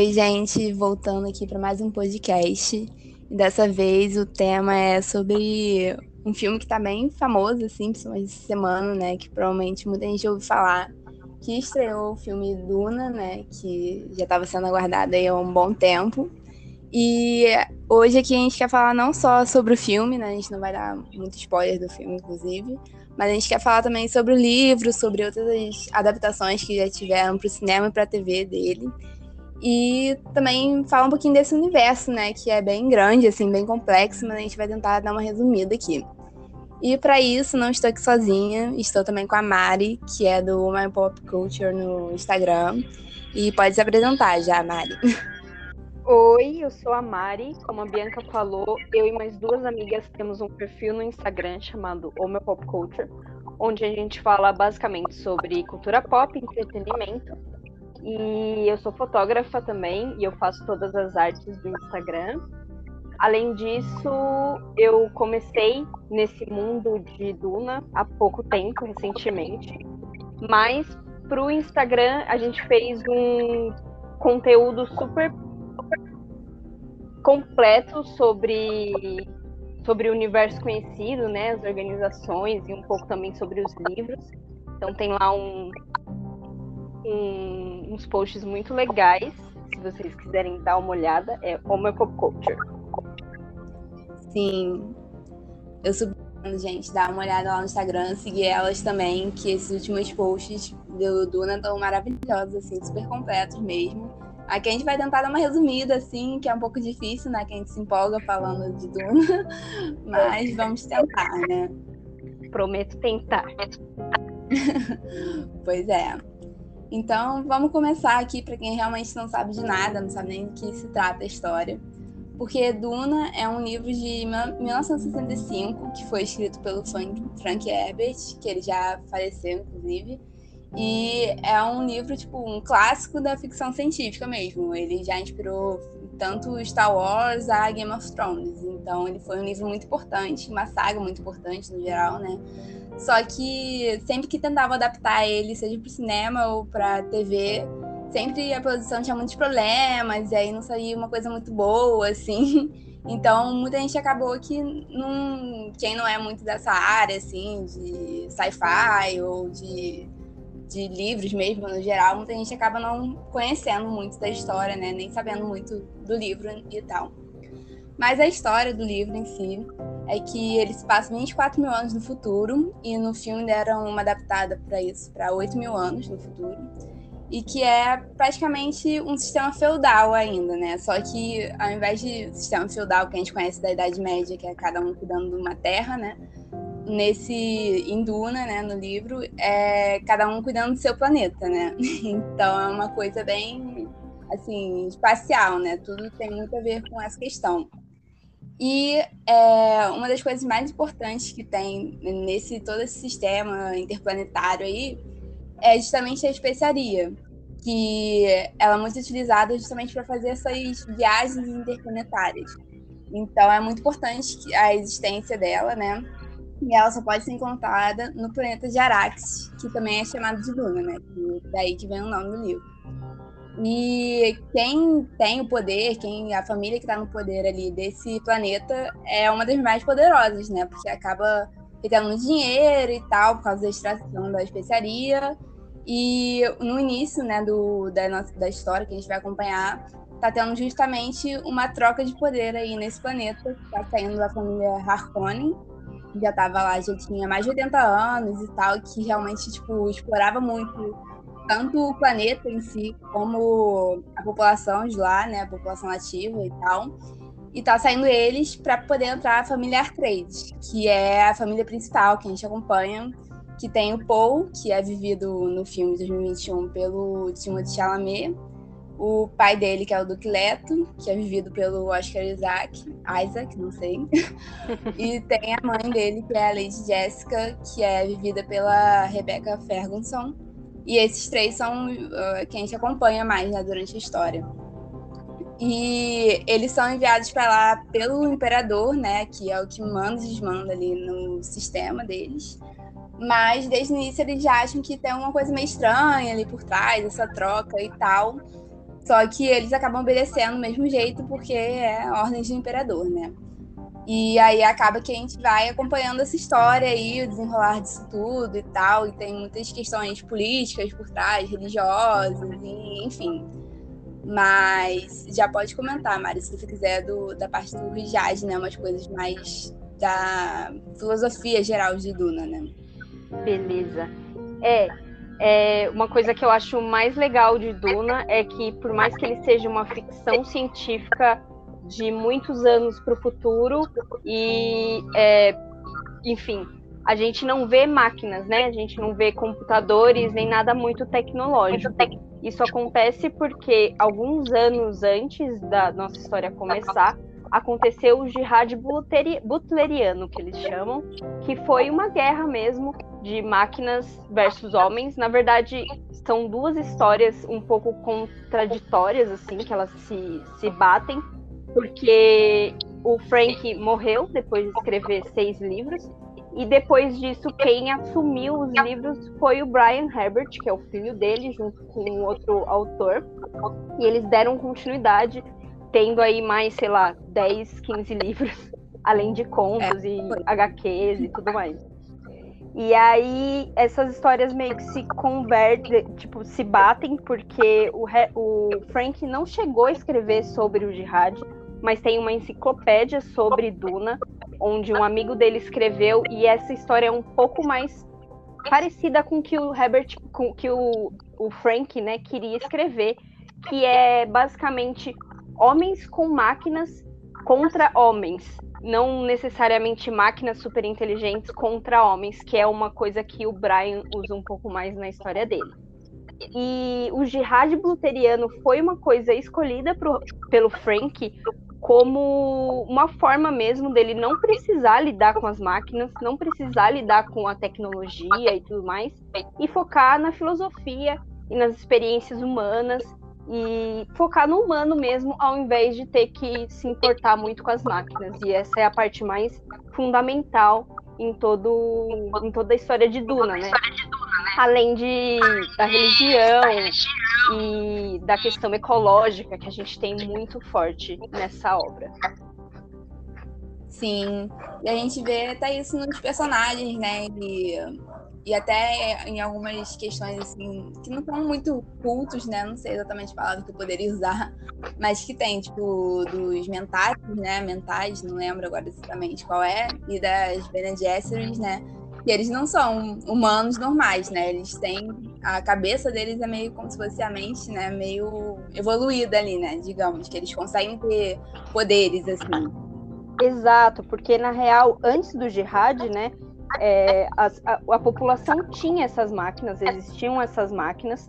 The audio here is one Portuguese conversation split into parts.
Oi, gente, voltando aqui para mais um podcast. E dessa vez o tema é sobre um filme que está bem famoso, assim, principalmente essa semana, né? Que provavelmente muita gente ouviu falar. Que estreou o filme Duna, né? Que já estava sendo aguardado aí há um bom tempo. E hoje aqui a gente quer falar não só sobre o filme, né? A gente não vai dar muito spoiler do filme, inclusive. Mas a gente quer falar também sobre o livro, sobre outras adaptações que já tiveram para o cinema e para a TV dele. E também falar um pouquinho desse universo, né? Que é bem grande, assim, bem complexo, mas a gente vai tentar dar uma resumida aqui. E para isso, não estou aqui sozinha, estou também com a Mari, que é do My Pop Culture no Instagram. E pode se apresentar já, Mari. Oi, eu sou a Mari. Como a Bianca falou, eu e mais duas amigas temos um perfil no Instagram chamado O Pop Culture, onde a gente fala basicamente sobre cultura pop, entretenimento e eu sou fotógrafa também e eu faço todas as artes do Instagram. Além disso, eu comecei nesse mundo de Duna há pouco tempo, recentemente. Mas para o Instagram a gente fez um conteúdo super completo sobre sobre o universo conhecido, né, as organizações e um pouco também sobre os livros. Então tem lá um, um, uns posts muito legais. Se vocês quiserem dar uma olhada, é Homo Pop Culture. Sim. Eu subi, gente, dar uma olhada lá no Instagram, seguir elas também, que esses últimos posts do Duna estão maravilhosos, assim, super completos mesmo. Aqui a gente vai tentar dar uma resumida, assim, que é um pouco difícil, né? Que a gente se empolga falando de Duna, mas vamos tentar, né? Prometo tentar. pois é. Então, vamos começar aqui para quem realmente não sabe de nada, não sabe nem do que se trata a história. Porque Duna é um livro de 1965 que foi escrito pelo Frank Herbert, que ele já faleceu, inclusive. E é um livro, tipo, um clássico da ficção científica mesmo. Ele já inspirou tanto Star Wars a Game of Thrones. Então, ele foi um livro muito importante, uma saga muito importante no geral, né? Só que sempre que tentava adaptar ele, seja para cinema ou para TV, sempre a produção tinha muitos problemas, e aí não saía uma coisa muito boa, assim. Então, muita gente acabou que não, quem não é muito dessa área, assim, de sci-fi ou de, de livros mesmo, no geral, muita gente acaba não conhecendo muito da história, né? Nem sabendo muito do livro e tal. Mas a história do livro em si é que eles passam 24 mil anos no futuro, e no filme deram uma adaptada para isso, para 8 mil anos no futuro, e que é praticamente um sistema feudal ainda, né? Só que ao invés de sistema feudal que a gente conhece da Idade Média, que é cada um cuidando de uma terra, né? Nesse em Duna, né, no livro, é cada um cuidando do seu planeta, né? Então é uma coisa bem assim, espacial, né? Tudo tem muito a ver com essa questão. E é, uma das coisas mais importantes que tem nesse todo esse sistema interplanetário aí é justamente a especiaria, que ela é muito utilizada justamente para fazer essas viagens interplanetárias. Então é muito importante a existência dela, né? E ela só pode ser encontrada no planeta de Arax, que também é chamado de Luna, né? daí que vem o nome do livro. E quem tem o poder, quem a família que está no poder ali desse planeta é uma das mais poderosas, né? Porque acaba tendo dinheiro e tal, por causa da extração da especiaria. E no início, né, do, da, nossa, da história que a gente vai acompanhar, tá tendo justamente uma troca de poder aí nesse planeta. Tá saindo da família Harkonnen, que já tava lá, já tinha mais de 80 anos e tal, que realmente, tipo, explorava muito tanto o planeta em si, como a população de lá, né, a população nativa e tal. E tá saindo eles para poder entrar a família Artrades, que é a família principal que a gente acompanha, que tem o Paul, que é vivido no filme de 2021 pelo Timothée Chalamet, o pai dele, que é o Duque Leto, que é vivido pelo Oscar Isaac, Isaac, não sei. e tem a mãe dele, que é a Lady Jessica, que é vivida pela Rebecca Ferguson, e esses três são uh, que a gente acompanha mais né, durante a história. E eles são enviados para lá pelo imperador, né, que é o que manda e desmanda ali no sistema deles. Mas desde o início eles já acham que tem uma coisa meio estranha ali por trás, essa troca e tal. Só que eles acabam obedecendo do mesmo jeito porque é ordem do imperador, né? E aí acaba que a gente vai acompanhando essa história aí, o desenrolar disso tudo e tal, e tem muitas questões políticas por trás, religiosas, e, enfim. Mas já pode comentar, Mari, se você quiser, do, da parte do Rijad, né? Umas coisas mais da filosofia geral de Duna, né? Beleza. É, é, uma coisa que eu acho mais legal de Duna é que, por mais que ele seja uma ficção científica de muitos anos para o futuro, e, é, enfim, a gente não vê máquinas, né? A gente não vê computadores nem nada muito tecnológico. Isso acontece porque alguns anos antes da nossa história começar, aconteceu o jihad butleriano, que eles chamam, que foi uma guerra mesmo de máquinas versus homens. Na verdade, são duas histórias um pouco contraditórias, assim, que elas se, se batem, porque o Frank morreu depois de escrever seis livros, e depois disso, quem assumiu os livros foi o Brian Herbert, que é o filho dele, junto com outro autor. E eles deram continuidade, tendo aí mais, sei lá, 10, 15 livros, além de contos é, e HQs e tudo mais. E aí essas histórias meio que se convertem, tipo, se batem, porque o, o Frank não chegou a escrever sobre o jihad, mas tem uma enciclopédia sobre Duna, onde um amigo dele escreveu, e essa história é um pouco mais parecida com que o Herbert, com que o, o Frank, né, queria escrever, que é basicamente homens com máquinas contra homens, não necessariamente máquinas super inteligentes contra homens, que é uma coisa que o Brian usa um pouco mais na história dele. E o jihad bluteriano foi uma coisa escolhida pro, pelo Frank como uma forma mesmo dele não precisar lidar com as máquinas, não precisar lidar com a tecnologia e tudo mais, e focar na filosofia e nas experiências humanas e focar no humano mesmo, ao invés de ter que se importar muito com as máquinas. E essa é a parte mais fundamental em todo em toda a história de Duna, né? Além de da religião e da questão ecológica que a gente tem muito forte nessa obra. Sim, e a gente vê até isso nos personagens, né? E, e até em algumas questões assim, que não são muito cultos, né? Não sei exatamente a palavra que eu poderia usar, mas que tem, tipo, dos mentais, né? Mentais, não lembro agora exatamente qual é, e das Bene Gesserit, né? E eles não são humanos normais, né? Eles têm. A cabeça deles é meio como se fosse a mente, né? Meio evoluída ali, né? Digamos, que eles conseguem ter poderes, assim. Exato, porque na real, antes do jihad, né? É, a, a, a população tinha essas máquinas, existiam essas máquinas,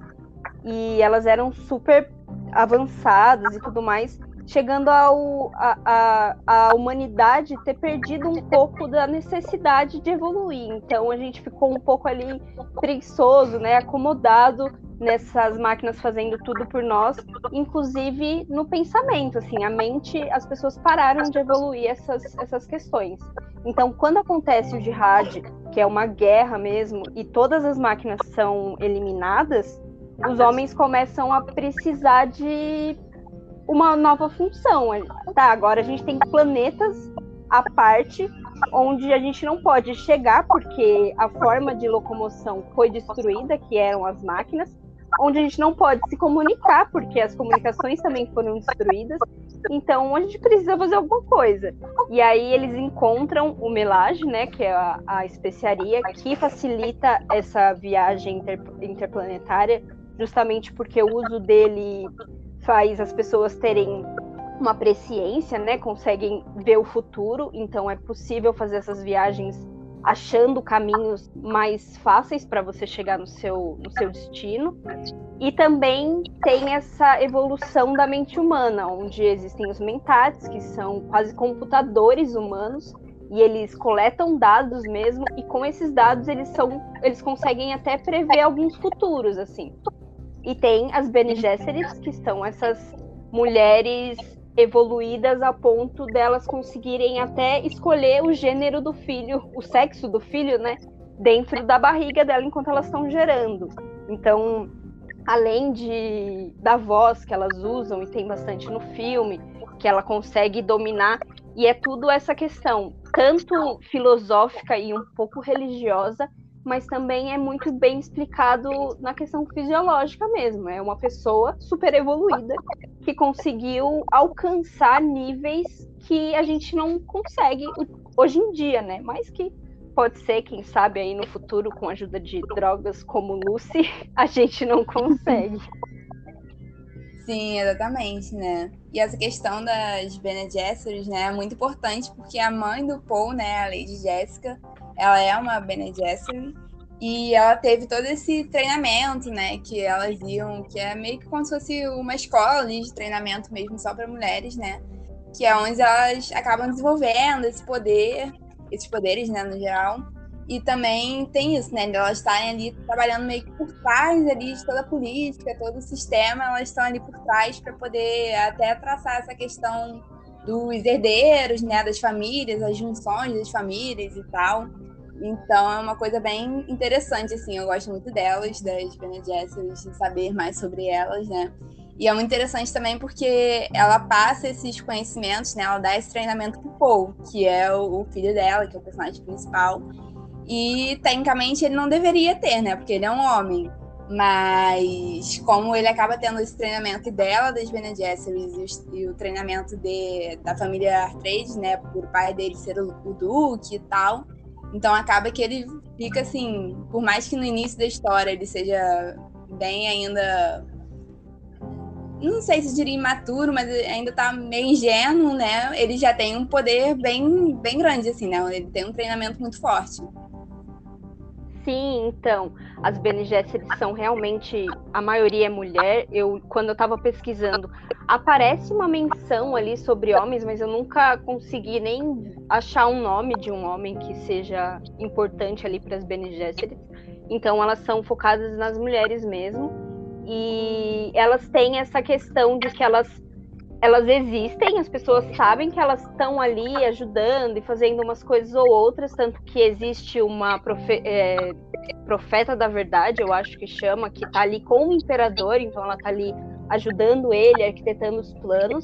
e elas eram super avançadas e tudo mais chegando ao, a, a, a, humanidade ter perdido um pouco da necessidade de evoluir. Então a gente ficou um pouco ali preguiçoso, né, acomodado nessas máquinas fazendo tudo por nós, inclusive no pensamento, assim, a mente, as pessoas pararam de evoluir essas, essas questões. Então, quando acontece o jihad, que é uma guerra mesmo, e todas as máquinas são eliminadas, os homens começam a precisar de uma nova função. Tá, agora a gente tem planetas à parte onde a gente não pode chegar porque a forma de locomoção foi destruída, que eram as máquinas, onde a gente não pode se comunicar porque as comunicações também foram destruídas. Então a gente precisa fazer alguma coisa. E aí eles encontram o melage, né, que é a, a especiaria que facilita essa viagem inter, interplanetária, justamente porque o uso dele faz as pessoas terem uma presciência, né? Conseguem ver o futuro, então é possível fazer essas viagens achando caminhos mais fáceis para você chegar no seu, no seu destino. E também tem essa evolução da mente humana, onde existem os mentats, que são quase computadores humanos, e eles coletam dados mesmo, e com esses dados eles são eles conseguem até prever alguns futuros, assim. E tem as Bene Gesserits, que são essas mulheres evoluídas a ponto delas conseguirem até escolher o gênero do filho, o sexo do filho, né? Dentro da barriga dela enquanto elas estão gerando. Então, além de da voz que elas usam e tem bastante no filme, que ela consegue dominar e é tudo essa questão, tanto filosófica e um pouco religiosa, mas também é muito bem explicado na questão fisiológica mesmo. É uma pessoa super evoluída que conseguiu alcançar níveis que a gente não consegue hoje em dia, né? Mas que pode ser, quem sabe, aí no futuro, com a ajuda de drogas como Lucy, a gente não consegue. Sim, exatamente, né? E essa questão das Bene Gesserit, né, é muito importante porque a mãe do Paul, né, a Lady Jessica, ela é uma Bene Gesserit e ela teve todo esse treinamento, né, que elas iam, que é meio que como se fosse uma escola ali de treinamento mesmo só para mulheres, né? Que é onde elas acabam desenvolvendo esse poder, esses poderes, né, no geral. E também tem isso, né? Elas estarem ali trabalhando meio que por trás ali de toda a política, todo o sistema, elas estão ali por trás para poder até traçar essa questão dos herdeiros, né? Das famílias, as junções das famílias e tal. Então é uma coisa bem interessante, assim. Eu gosto muito delas, das Bene Gesserit, de saber mais sobre elas, né? E é muito interessante também porque ela passa esses conhecimentos, né? Ela dá esse treinamento pro Paul, que é o filho dela, que é o personagem principal. E tecnicamente ele não deveria ter, né? Porque ele é um homem. Mas como ele acaba tendo esse treinamento dela, das Bene Gesserit, e, o treinamento de, da família Artrade, né? Por pai dele ser o, o Duque e tal. Então acaba que ele fica assim, por mais que no início da história ele seja bem ainda. Não sei se diria imaturo, mas ainda tá meio ingênuo, né? Ele já tem um poder bem, bem grande, assim, né? Ele tem um treinamento muito forte. Sim, então, as Gesserit são realmente, a maioria é mulher. Eu, quando eu estava pesquisando, aparece uma menção ali sobre homens, mas eu nunca consegui nem achar um nome de um homem que seja importante ali para as Gesserit. Então, elas são focadas nas mulheres mesmo. E elas têm essa questão de que elas elas existem, as pessoas sabem que elas estão ali ajudando e fazendo umas coisas ou outras, tanto que existe uma profe é, profeta da verdade, eu acho que chama, que está ali com o imperador, então ela está ali ajudando ele, arquitetando os planos.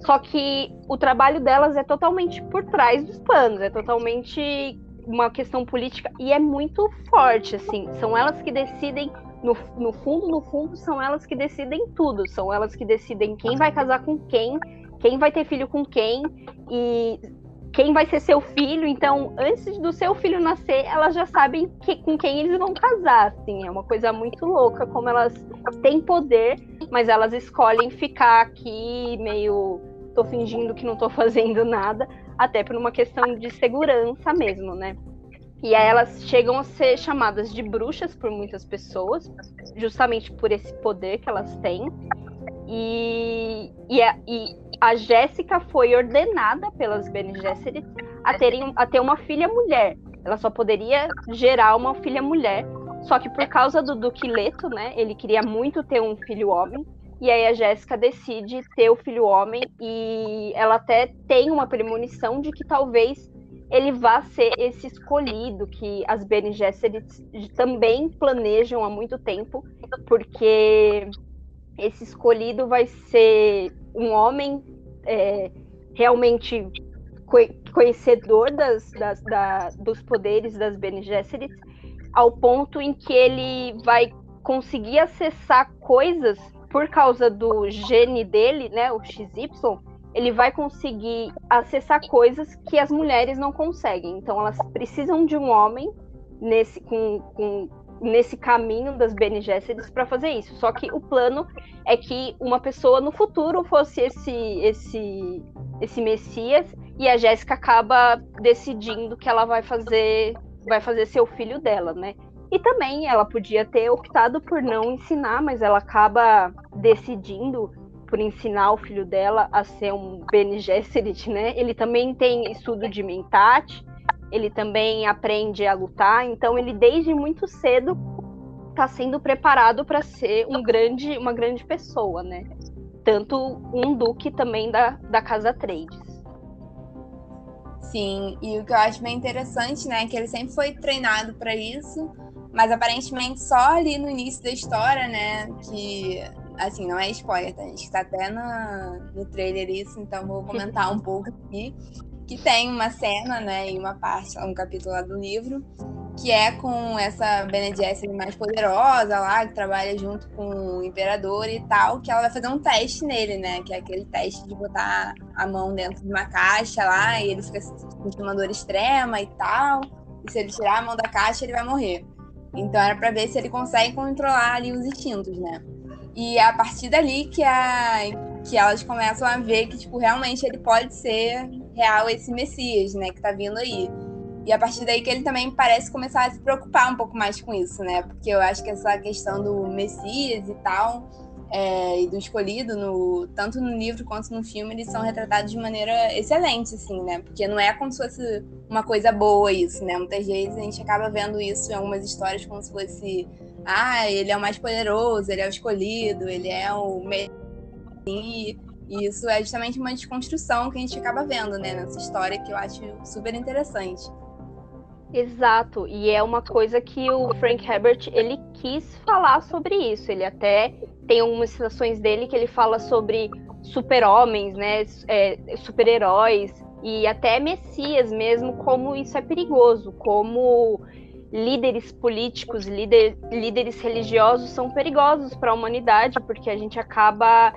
Só que o trabalho delas é totalmente por trás dos planos, é totalmente uma questão política e é muito forte, assim. São elas que decidem no, no fundo, no fundo, são elas que decidem tudo. São elas que decidem quem vai casar com quem, quem vai ter filho com quem e quem vai ser seu filho. Então, antes do seu filho nascer, elas já sabem que, com quem eles vão casar. Assim, é uma coisa muito louca como elas têm poder, mas elas escolhem ficar aqui meio tô fingindo que não tô fazendo nada, até por uma questão de segurança mesmo, né? E aí elas chegam a ser chamadas de bruxas por muitas pessoas, justamente por esse poder que elas têm. E, e, a, e a Jéssica foi ordenada pelas Bene Gesserit a, terem, a ter uma filha mulher. Ela só poderia gerar uma filha mulher. Só que por causa do Duque Leto, né? Ele queria muito ter um filho homem. E aí a Jéssica decide ter o filho homem. E ela até tem uma premonição de que talvez ele vá ser esse escolhido que as Bene Gesserit também planejam há muito tempo, porque esse escolhido vai ser um homem é, realmente conhecedor das, das, da, dos poderes das Bene Gesserit, ao ponto em que ele vai conseguir acessar coisas por causa do gene dele, né, o XY, ele vai conseguir acessar coisas que as mulheres não conseguem. Então elas precisam de um homem nesse, com, com, nesse caminho das Bene Gesserit para fazer isso. Só que o plano é que uma pessoa no futuro fosse esse esse esse Messias e a Jéssica acaba decidindo que ela vai fazer vai fazer seu filho dela, né? E também ela podia ter optado por não ensinar, mas ela acaba decidindo por ensinar o filho dela a ser um Bene Gesserit, né? Ele também tem estudo de mentat, ele também aprende a lutar, então ele desde muito cedo está sendo preparado para ser um grande, uma grande pessoa, né? Tanto um duque também da, da casa Trades. Sim, e o que eu acho bem interessante, né, é que ele sempre foi treinado para isso, mas aparentemente só ali no início da história, né, que assim, não é spoiler, tá? A gente tá até no, no trailer isso, então vou comentar um pouco aqui. Que tem uma cena, né, e uma parte, um capítulo lá do livro, que é com essa Bene Gesserit mais poderosa lá, que trabalha junto com o imperador e tal, que ela vai fazer um teste nele, né? Que é aquele teste de botar a mão dentro de uma caixa lá e ele fica com uma dor extrema e tal. E se ele tirar a mão da caixa, ele vai morrer. Então era para ver se ele consegue controlar ali os instintos, né? E é a partir dali que, a, que elas começam a ver que, tipo, realmente ele pode ser real esse Messias, né, que tá vindo aí. E a partir daí que ele também parece começar a se preocupar um pouco mais com isso, né? Porque eu acho que essa questão do Messias e tal, é, e do escolhido, no, tanto no livro quanto no filme, eles são retratados de maneira excelente, assim, né? Porque não é como se fosse uma coisa boa isso, né? Muitas vezes a gente acaba vendo isso em algumas histórias como se fosse ah, ele é o mais poderoso, ele é o escolhido, ele é o e, isso é justamente uma desconstrução que a gente acaba vendo, né, nessa história que eu acho super interessante. Exato, e é uma coisa que o Frank Herbert ele quis falar sobre isso. Ele até tem algumas citações dele que ele fala sobre super-homens, né, é, super-heróis e até messias mesmo, como isso é perigoso, como líderes políticos, líder, líderes religiosos são perigosos para a humanidade, porque a gente acaba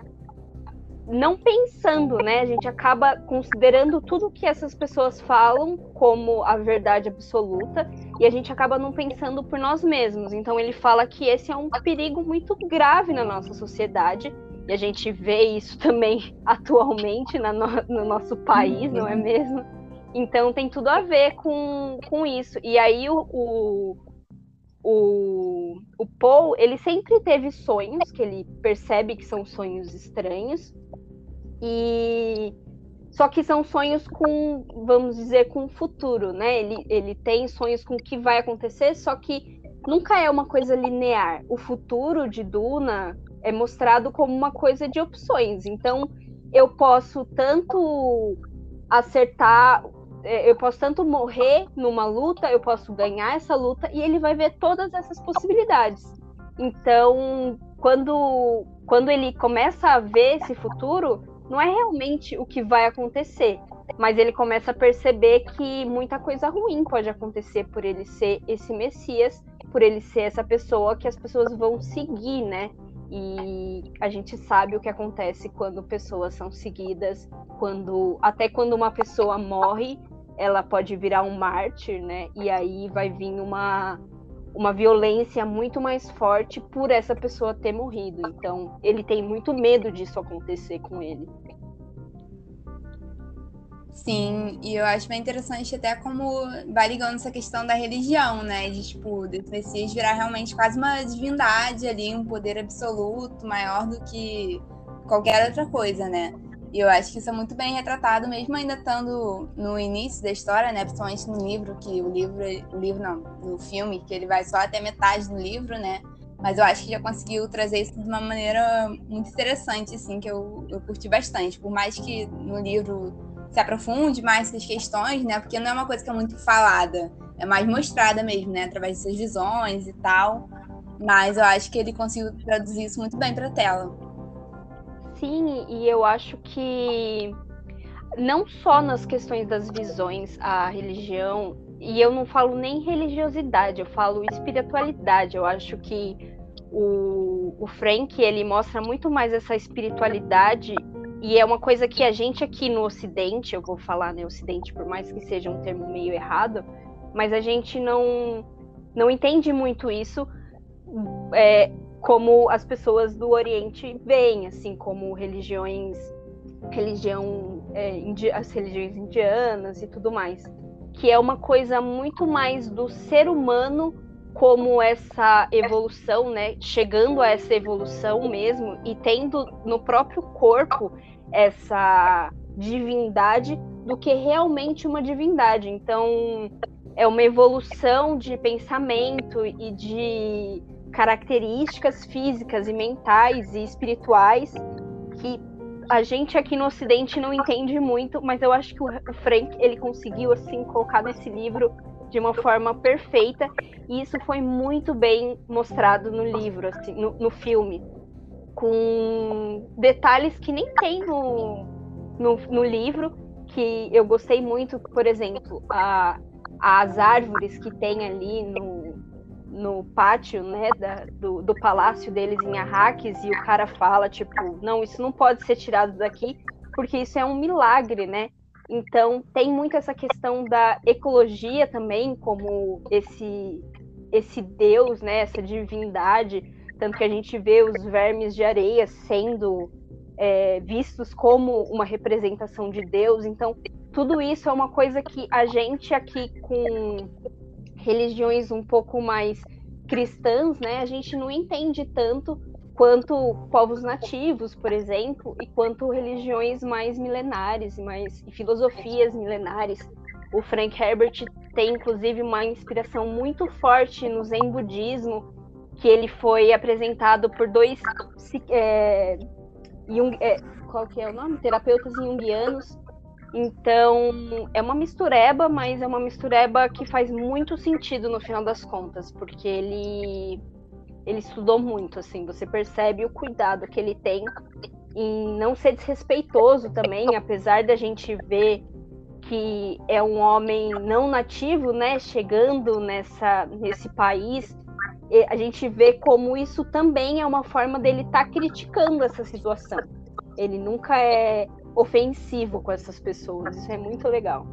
não pensando, né? A gente acaba considerando tudo que essas pessoas falam como a verdade absoluta e a gente acaba não pensando por nós mesmos. Então ele fala que esse é um perigo muito grave na nossa sociedade e a gente vê isso também atualmente no, no nosso país, não é mesmo? Então tem tudo a ver com, com isso. E aí o, o, o, o Paul, ele sempre teve sonhos, que ele percebe que são sonhos estranhos. E só que são sonhos com, vamos dizer, com o futuro, né? Ele, ele tem sonhos com o que vai acontecer, só que nunca é uma coisa linear. O futuro de Duna é mostrado como uma coisa de opções. Então, eu posso tanto acertar eu posso tanto morrer numa luta, eu posso ganhar essa luta, e ele vai ver todas essas possibilidades. Então, quando, quando ele começa a ver esse futuro, não é realmente o que vai acontecer, mas ele começa a perceber que muita coisa ruim pode acontecer por ele ser esse Messias, por ele ser essa pessoa que as pessoas vão seguir, né? E a gente sabe o que acontece quando pessoas são seguidas, quando até quando uma pessoa morre, ela pode virar um mártir, né? E aí vai vir uma uma violência muito mais forte por essa pessoa ter morrido. Então, ele tem muito medo disso acontecer com ele. Sim, e eu acho bem interessante até como vai ligando essa questão da religião, né? De, tipo, desse Messias virar realmente quase uma divindade ali, um poder absoluto, maior do que qualquer outra coisa, né? E eu acho que isso é muito bem retratado, mesmo ainda estando no início da história, né? Principalmente no livro, que o livro, o livro não, no filme, que ele vai só até metade do livro, né? Mas eu acho que já conseguiu trazer isso de uma maneira muito interessante, assim, que eu, eu curti bastante. Por mais que no livro se aprofunde mais essas questões, né? Porque não é uma coisa que é muito falada, é mais mostrada mesmo, né? Através de suas visões e tal. Mas eu acho que ele conseguiu traduzir isso muito bem para a tela. Sim, e eu acho que não só nas questões das visões, a religião, e eu não falo nem religiosidade, eu falo espiritualidade. Eu acho que o, o Frank ele mostra muito mais essa espiritualidade e é uma coisa que a gente aqui no Ocidente, eu vou falar né, Ocidente, por mais que seja um termo meio errado, mas a gente não, não entende muito isso é, como as pessoas do Oriente veem, assim, como religiões, religião, é, as religiões indianas e tudo mais, que é uma coisa muito mais do ser humano como essa evolução, né, chegando a essa evolução mesmo e tendo no próprio corpo essa divindade do que realmente uma divindade. Então, é uma evolução de pensamento e de características físicas e mentais e espirituais que a gente aqui no Ocidente não entende muito, mas eu acho que o Frank ele conseguiu assim colocar nesse livro de uma forma perfeita. E isso foi muito bem mostrado no livro, assim, no, no filme. Com detalhes que nem tem no, no, no livro, que eu gostei muito, por exemplo, a, as árvores que tem ali no, no pátio, né, da, do, do palácio deles em Arrakis, e o cara fala, tipo, não, isso não pode ser tirado daqui, porque isso é um milagre, né? Então tem muito essa questão da ecologia também, como esse esse Deus, né, essa divindade, tanto que a gente vê os vermes de areia sendo é, vistos como uma representação de Deus. Então tudo isso é uma coisa que a gente aqui com religiões um pouco mais cristãs, né, a gente não entende tanto quanto povos nativos, por exemplo, e quanto religiões mais milenares, mais filosofias milenares. O Frank Herbert tem inclusive uma inspiração muito forte no Zen budismo, que ele foi apresentado por dois é, Jung, é, qual que é o nome? Terapeutas junguianos. Então, é uma mistureba, mas é uma mistureba que faz muito sentido no final das contas, porque ele ele estudou muito, assim, você percebe o cuidado que ele tem em não ser desrespeitoso também, apesar da gente ver que é um homem não nativo, né, chegando nessa, nesse país, a gente vê como isso também é uma forma dele estar tá criticando essa situação. Ele nunca é ofensivo com essas pessoas, isso é muito legal.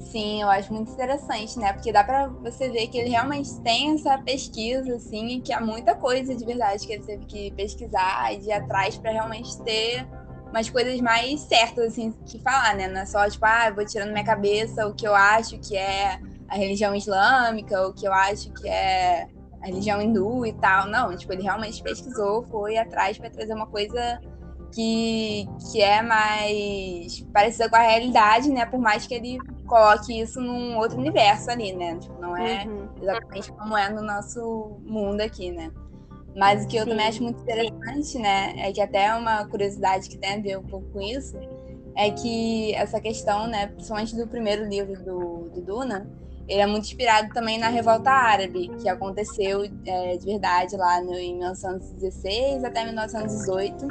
Sim, eu acho muito interessante, né? Porque dá para você ver que ele realmente tem essa pesquisa, assim, que há muita coisa de verdade que ele teve que pesquisar e ir atrás para realmente ter umas coisas mais certas, assim, que falar, né? Não é só, tipo, ah, eu vou tirando minha cabeça o que eu acho que é a religião islâmica, o que eu acho que é a religião hindu e tal. Não, tipo, ele realmente pesquisou, foi atrás para trazer uma coisa que, que é mais parecida com a realidade, né? Por mais que ele coloque isso num outro universo ali, né? Tipo, não é uhum. exatamente como é no nosso mundo aqui, né? Mas o que eu Sim. também acho muito interessante, né? É que até uma curiosidade que tem a ver um pouco com isso, é que essa questão, né, principalmente do primeiro livro do, do Duna, ele é muito inspirado também na Revolta Árabe, que aconteceu é, de verdade lá no, em 1916 até 1918,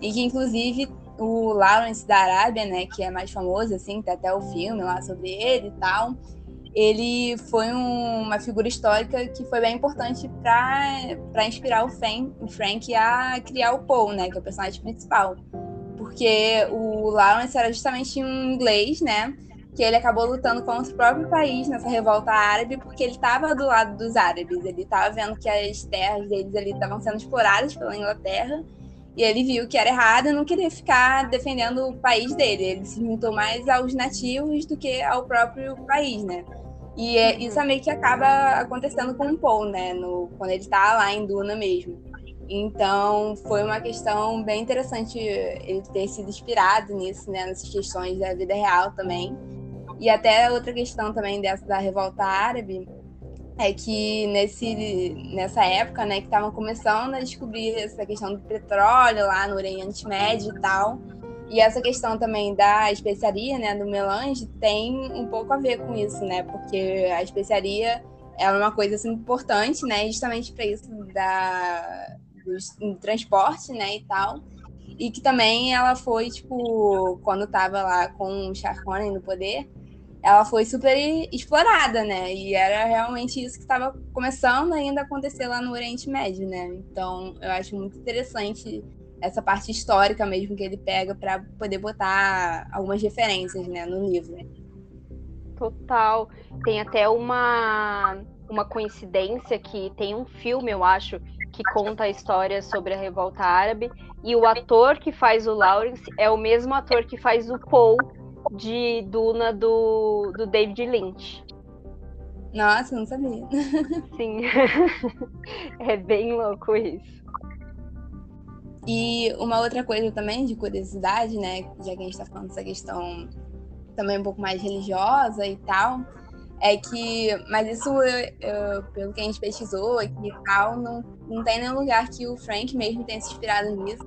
e que inclusive o Lawrence da Arábia, né, que é mais famoso, assim, tem até o filme lá sobre ele e tal, ele foi um, uma figura histórica que foi bem importante para inspirar o o Frank a criar o Paul, né, que é o personagem principal. Porque o Lawrence era justamente um inglês, né, que ele acabou lutando contra o próprio país nessa revolta árabe, porque ele estava do lado dos árabes, ele estava vendo que as terras deles estavam sendo exploradas pela Inglaterra, e ele viu que era errado e não queria ficar defendendo o país dele. Ele se juntou mais aos nativos do que ao próprio país, né? E é, isso é meio que acaba acontecendo com o Paul, né? No, quando ele está lá em Duna mesmo. Então, foi uma questão bem interessante ele ter sido inspirado nisso, né? Nessas questões da vida real também. E até outra questão também dessa da revolta árabe, é que nesse, nessa época, né, que estavam começando a descobrir essa questão do petróleo lá no Oriente Médio e tal, e essa questão também da especiaria, né, do melange, tem um pouco a ver com isso, né, porque a especiaria é uma coisa assim, importante, né, justamente para isso da, do, transporte, né, e tal, e que também ela foi, tipo, quando estava lá com o Charcone no poder, ela foi super explorada, né? E era realmente isso que estava começando ainda a acontecer lá no Oriente Médio, né? Então, eu acho muito interessante essa parte histórica mesmo que ele pega para poder botar algumas referências, né, no livro. Total. Tem até uma uma coincidência que tem um filme, eu acho, que conta a história sobre a revolta árabe e o ator que faz o Lawrence é o mesmo ator que faz o Paul de Duna do, do David Lynch. Nossa, não sabia. Sim. é bem louco isso. E uma outra coisa também de curiosidade, né? Já que a gente tá falando dessa questão também um pouco mais religiosa e tal, é que, mas isso, eu, eu, pelo que a gente pesquisou aqui e tal, não, não tem nenhum lugar que o Frank mesmo tenha se inspirado nisso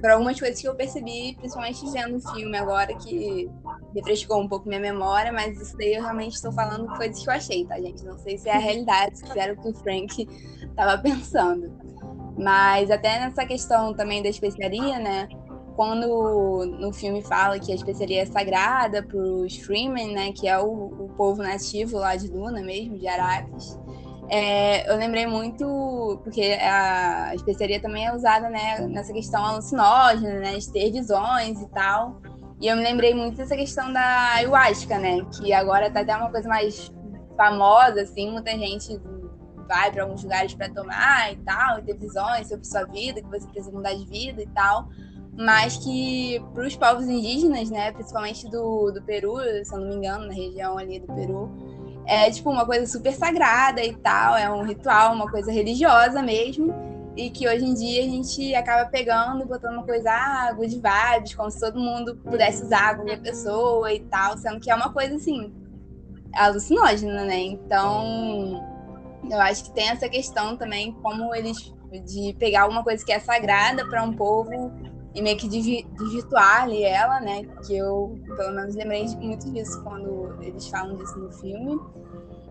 por algumas coisas que eu percebi, principalmente vendo o filme agora, que refrescou um pouco minha memória, mas isso daí eu realmente estou falando coisas que eu achei, tá, gente? Não sei se é a realidade, se era o que o Frank estava pensando. Mas até nessa questão também da especiaria, né? Quando no filme fala que a especiaria é sagrada para os Freemen, né? Que é o, o, povo nativo lá de Duna mesmo, de Arrakis. É, eu lembrei muito, porque a especiaria também é usada né, nessa questão alucinógena, né? De ter visões e tal. E eu me lembrei muito dessa questão da ayahuasca, né? Que agora tá até uma coisa mais famosa, assim, muita gente vai para alguns lugares para tomar e tal, e ter visões sobre sua vida, que você precisa mudar de vida e tal. Mas que para os povos indígenas, né, principalmente do, do Peru, se eu não me engano, na região ali do Peru, é tipo uma coisa super sagrada e tal, é um ritual, uma coisa religiosa mesmo e que hoje em dia a gente acaba pegando botando uma coisa, ah, good vibes, como se todo mundo pudesse usar qualquer pessoa e tal, sendo que é uma coisa assim, alucinógena, né? Então, eu acho que tem essa questão também, como eles, de pegar alguma coisa que é sagrada para um povo e meio que desvirtuar ali ela, né? Que eu, pelo menos, lembrei muito disso quando eles falam disso no filme.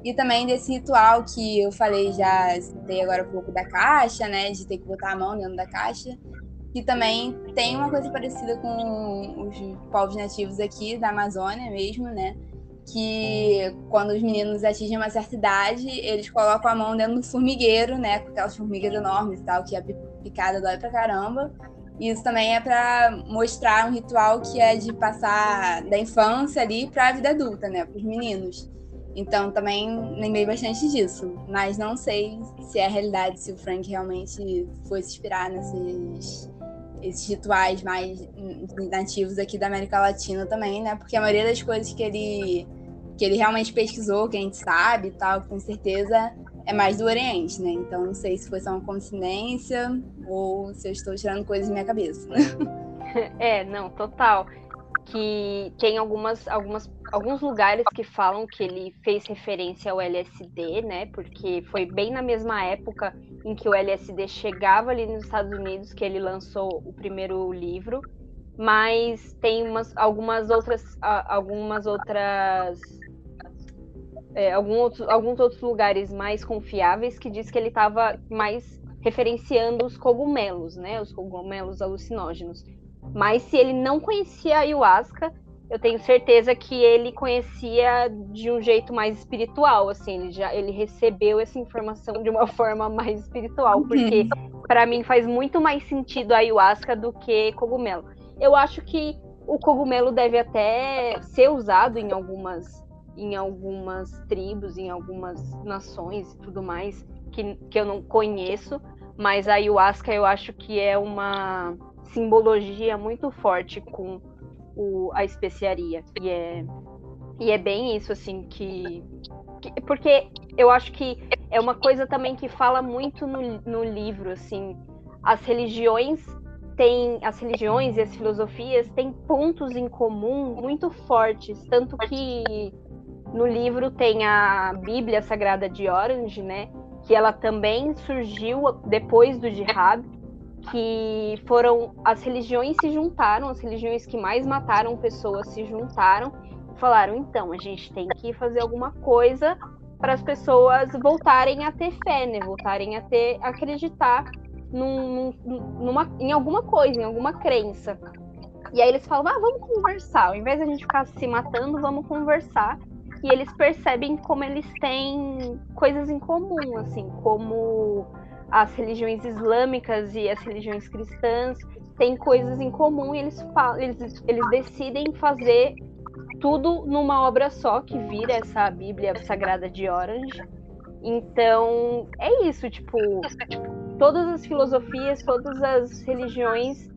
E também desse ritual que eu falei já, citei agora um pouco da caixa, né? De ter que botar a mão dentro da caixa. Que também tem uma coisa parecida com os povos nativos aqui da Amazônia mesmo, né? Que quando os meninos atingem uma certa idade, eles colocam a mão dentro do formigueiro, né? Com aquelas formigas enormes e tal, que a picada dói pra caramba. Isso também é para mostrar um ritual que é de passar da infância ali para a vida adulta, né? Para os meninos. Então também lembrei bastante disso, mas não sei se é a realidade, se o Frank realmente foi se inspirar nesses esses rituais mais nativos aqui da América Latina também, né? Porque a maioria das coisas que ele que ele realmente pesquisou, que a gente sabe e tal, com certeza é mais do Oriente, né? Então não sei se foi só uma coincidência ou se eu estou tirando coisas da minha cabeça. É, não, total que tem algumas, algumas, alguns lugares que falam que ele fez referência ao LSD, né? Porque foi bem na mesma época em que o LSD chegava ali nos Estados Unidos que ele lançou o primeiro livro. Mas tem umas, algumas outras, algumas outras é, algum outro, alguns outros lugares mais confiáveis que diz que ele estava mais referenciando os cogumelos, né? Os cogumelos alucinógenos. Mas se ele não conhecia a ayahuasca, eu tenho certeza que ele conhecia de um jeito mais espiritual, assim, ele já ele recebeu essa informação de uma forma mais espiritual, porque para mim faz muito mais sentido a ayahuasca do que cogumelo. Eu acho que o cogumelo deve até ser usado em algumas em algumas tribos, em algumas nações e tudo mais que, que eu não conheço, mas a ayahuasca eu acho que é uma simbologia muito forte com o, a especiaria. E é, e é bem isso, assim, que, que, Porque eu acho que é uma coisa também que fala muito no, no livro, assim. As religiões têm. As religiões e as filosofias têm pontos em comum muito fortes. Tanto que no livro tem a Bíblia Sagrada de Orange, né? Que ela também surgiu depois do jihad que foram as religiões se juntaram, as religiões que mais mataram pessoas se juntaram e falaram: então, a gente tem que fazer alguma coisa para as pessoas voltarem a ter fé, né? Voltarem a ter acreditar num, numa, em alguma coisa, em alguma crença. E aí eles falam: ah, vamos conversar. Ao invés de a gente ficar se matando, vamos conversar. E eles percebem como eles têm coisas em comum, assim, como as religiões islâmicas e as religiões cristãs têm coisas em comum e eles, eles, eles decidem fazer tudo numa obra só, que vira essa Bíblia Sagrada de Orange. Então, é isso, tipo, todas as filosofias, todas as religiões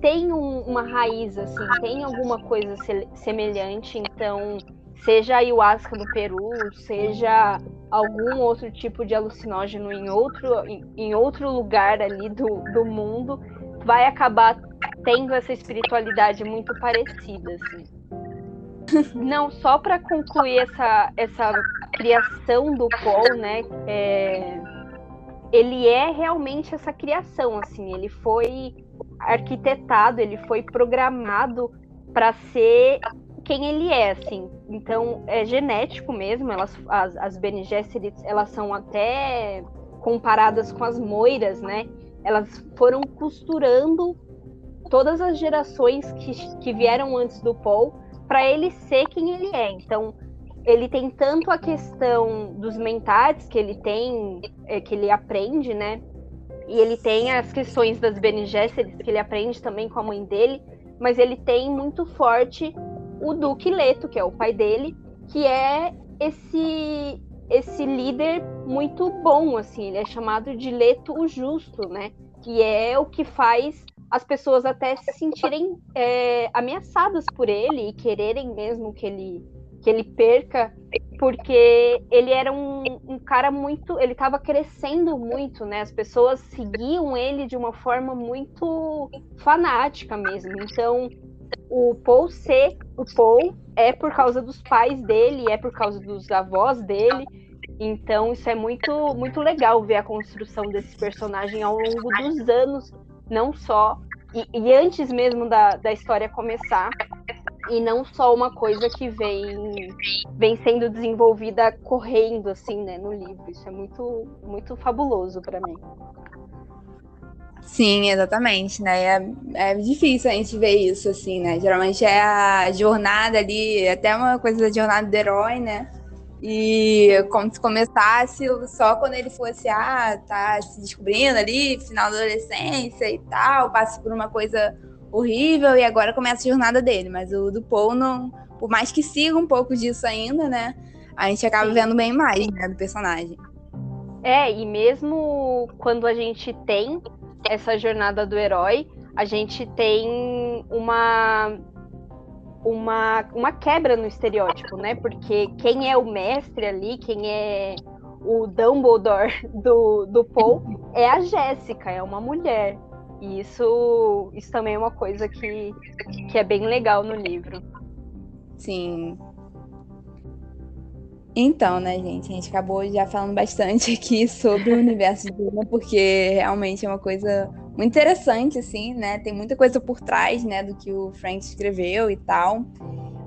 têm um, uma raiz, assim, tem alguma coisa semelhante, então, seja a ayahuasca no Peru, seja algum outro tipo de alucinógeno em outro, em, em outro lugar ali do, do mundo, vai acabar tendo essa espiritualidade muito parecida, assim. Não, só para concluir essa, essa criação do Paul, né? É, ele é realmente essa criação, assim. Ele foi arquitetado, ele foi programado para ser quem ele é, assim. Então, é genético mesmo. Elas, as, as Bene Gesserit, elas são até comparadas com as moiras, né? Elas foram costurando todas as gerações que, que vieram antes do Paul para ele ser quem ele é. Então, ele tem tanto a questão dos mentats que ele tem, é, que ele aprende, né? E ele tem as questões das Bene Gesserit, que ele aprende também com a mãe dele, mas ele tem muito forte o Duque Leto, que é o pai dele, que é esse esse líder muito bom, assim, ele é chamado de Leto o Justo, né? Que é o que faz as pessoas até se sentirem é, ameaçadas por ele e quererem mesmo que ele que ele perca, porque ele era um, um cara muito. Ele estava crescendo muito, né? As pessoas seguiam ele de uma forma muito fanática mesmo. Então, o Paul ser o Paul é por causa dos pais dele, é por causa dos avós dele. Então, isso é muito, muito legal ver a construção desse personagem ao longo dos anos, não só. E, e antes mesmo da, da história começar, e não só uma coisa que vem vem sendo desenvolvida correndo assim, né, no livro. Isso é muito muito fabuloso para mim. Sim, exatamente, né? É, é difícil a gente ver isso assim, né? Geralmente é a jornada ali, até uma coisa da jornada do herói, né? E como se começasse só quando ele fosse, ah, tá se descobrindo ali, final da adolescência e tal, passa por uma coisa horrível e agora começa a jornada dele. Mas o do Paul, não, por mais que siga um pouco disso ainda, né? A gente acaba Sim. vendo bem mais né, do personagem. É, e mesmo quando a gente tem essa jornada do herói, a gente tem uma uma, uma quebra no estereótipo, né? Porque quem é o mestre ali, quem é o Dumbledore do, do Paul é a Jéssica, é uma mulher. E isso, isso também é uma coisa que, que é bem legal no livro. Sim. Então, né, gente, a gente acabou já falando bastante aqui sobre o universo de Duna, porque realmente é uma coisa muito interessante, assim, né? Tem muita coisa por trás, né, do que o Frank escreveu e tal.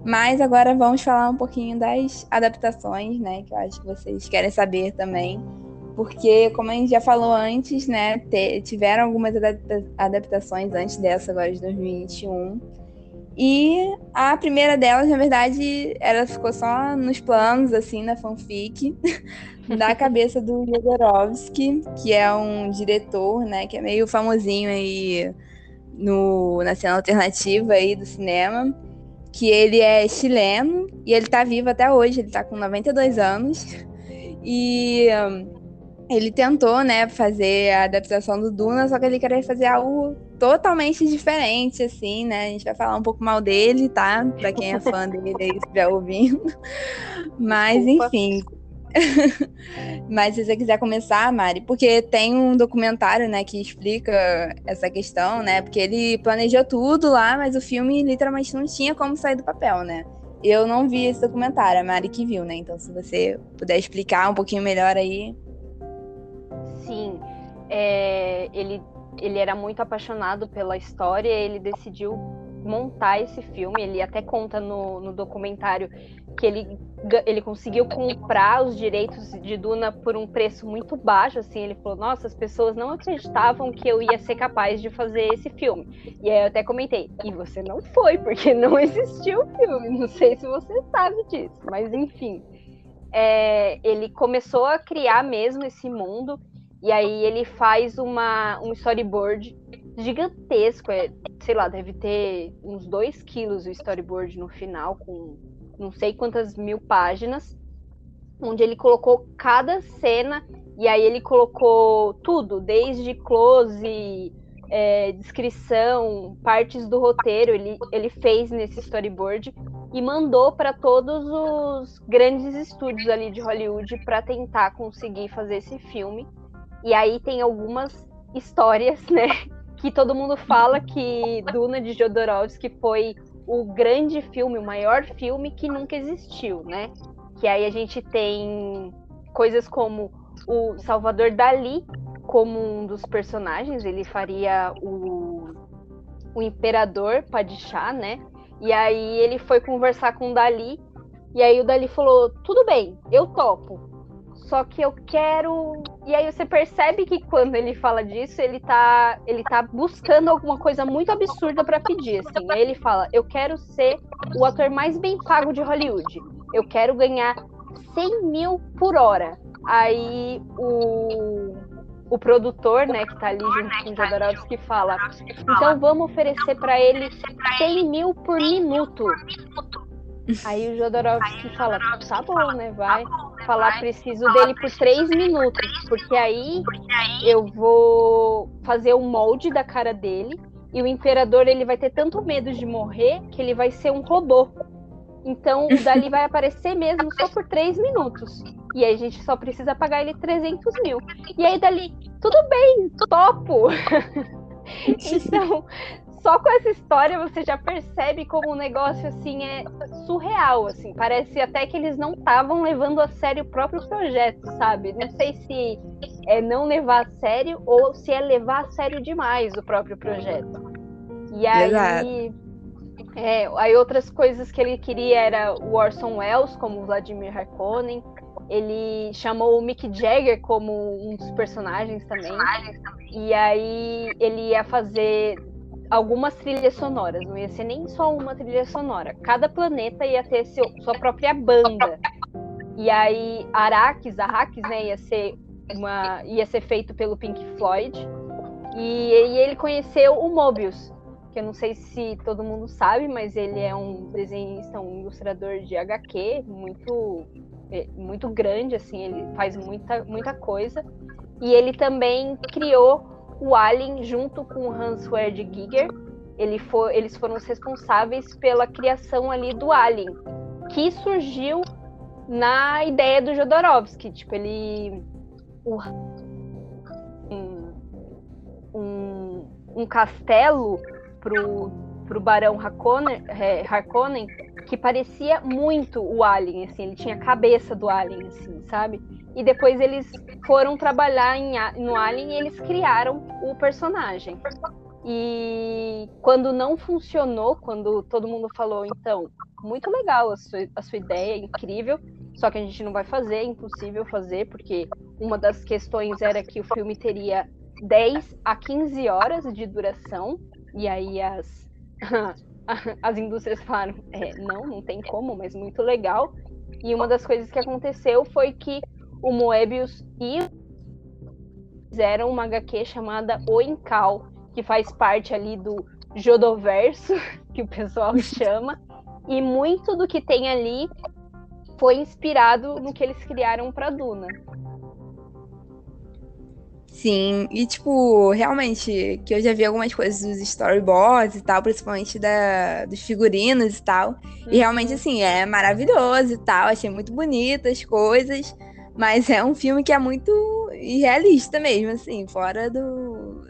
Mas agora vamos falar um pouquinho das adaptações, né, que eu acho que vocês querem saber também porque, como a gente já falou antes, né, tiveram algumas adaptações antes dessa, agora de 2021. E a primeira delas, na verdade, ela ficou só nos planos, assim, na fanfic, da cabeça do Jodorowsky, que é um diretor, né, que é meio famosinho aí no, na cena alternativa aí do cinema, que ele é chileno e ele tá vivo até hoje, ele tá com 92 anos. E ele tentou, né, fazer a adaptação do Duna, só que ele queria fazer algo totalmente diferente, assim, né? A gente vai falar um pouco mal dele, tá? Pra quem é fã dele aí, estiver ouvindo. Mas, enfim. Mas se você quiser começar, Mari, porque tem um documentário, né, que explica essa questão, né? Porque ele planejou tudo lá, mas o filme literalmente não tinha como sair do papel, né? Eu não vi esse documentário, a Mari que viu, né? Então, se você puder explicar um pouquinho melhor aí, Sim, é, ele, ele era muito apaixonado pela história, ele decidiu montar esse filme. Ele até conta no, no documentário que ele, ele conseguiu comprar os direitos de Duna por um preço muito baixo. Assim, ele falou: Nossa, as pessoas não acreditavam que eu ia ser capaz de fazer esse filme. E aí eu até comentei: E você não foi, porque não existiu o filme. Não sei se você sabe disso, mas enfim. É, ele começou a criar mesmo esse mundo e aí ele faz uma, um storyboard gigantesco. É, sei lá, deve ter uns 2 quilos o storyboard no final, com não sei quantas mil páginas, onde ele colocou cada cena e aí ele colocou tudo, desde close, é, descrição, partes do roteiro, ele, ele fez nesse storyboard e mandou para todos os grandes estúdios ali de Hollywood para tentar conseguir fazer esse filme. E aí tem algumas histórias, né? Que todo mundo fala que Duna de Jodorowsky foi o grande filme, o maior filme que nunca existiu, né? Que aí a gente tem coisas como o Salvador Dali como um dos personagens, ele faria o, o imperador Padishah, né? E aí ele foi conversar com o Dali, e aí o Dali falou: tudo bem, eu topo. Só que eu quero. E aí você percebe que quando ele fala disso, ele tá, ele tá buscando alguma coisa muito absurda para pedir. Assim. Aí ele fala: Eu quero ser o ator mais bem pago de Hollywood. Eu quero ganhar 100 mil por hora. Aí o, o produtor, né, que tá ali junto com o Jodorowsky, fala: Então vamos oferecer para ele 100 mil por minuto. Aí o Jodorowsky fala: Tá bom, né? Vai falar, preciso dele por três minutos, porque aí eu vou fazer o molde da cara dele e o imperador ele vai ter tanto medo de morrer que ele vai ser um robô. Então o Dali vai aparecer mesmo só por três minutos. E aí a gente só precisa pagar ele 300 mil. E aí Dali, tudo bem, topo. então só com essa história você já percebe como o negócio assim é surreal, assim. Parece até que eles não estavam levando a sério o próprio projeto, sabe? Não sei se é não levar a sério ou se é levar a sério demais o próprio projeto. E aí, é, aí outras coisas que ele queria era o Orson Welles como Vladimir Harkonnen. Ele chamou o Mick Jagger como um dos personagens também. E aí ele ia fazer algumas trilhas sonoras, não ia ser nem só uma trilha sonora. Cada planeta ia ter seu, sua própria banda. E aí Arrakis, Arrakis, né, ia ser uma ia ser feito pelo Pink Floyd. E, e ele conheceu o Mobius, que eu não sei se todo mundo sabe, mas ele é um desenhista, um ilustrador de HQ muito é, muito grande assim, ele faz muita muita coisa. E ele também criou o Alien, junto com Hans Werde Giger, ele for, eles foram os responsáveis pela criação ali do Alien, que surgiu na ideia do Jodorowsky. Tipo, ele. Um, um, um castelo pro, pro Barão Harkonnen, é, Harkonnen que parecia muito o Alien, assim, ele tinha a cabeça do Alien, assim, sabe? E depois eles foram trabalhar em, no Alien e eles criaram o personagem. E quando não funcionou, quando todo mundo falou, então, muito legal a sua, a sua ideia, é incrível, só que a gente não vai fazer, é impossível fazer, porque uma das questões era que o filme teria 10 a 15 horas de duração, e aí as, as indústrias falaram, é, não, não tem como, mas muito legal. E uma das coisas que aconteceu foi que o Moebius e fizeram uma HQ chamada O Incal, que faz parte ali do Jodoverso, que o pessoal chama, e muito do que tem ali foi inspirado no que eles criaram para Duna. Sim, e tipo, realmente, que eu já vi algumas coisas dos storyboards e tal, principalmente da, dos figurinos e tal. Uhum. E realmente, assim, é maravilhoso e tal. Achei muito bonito as coisas. Mas é um filme que é muito irrealista mesmo, assim, fora do,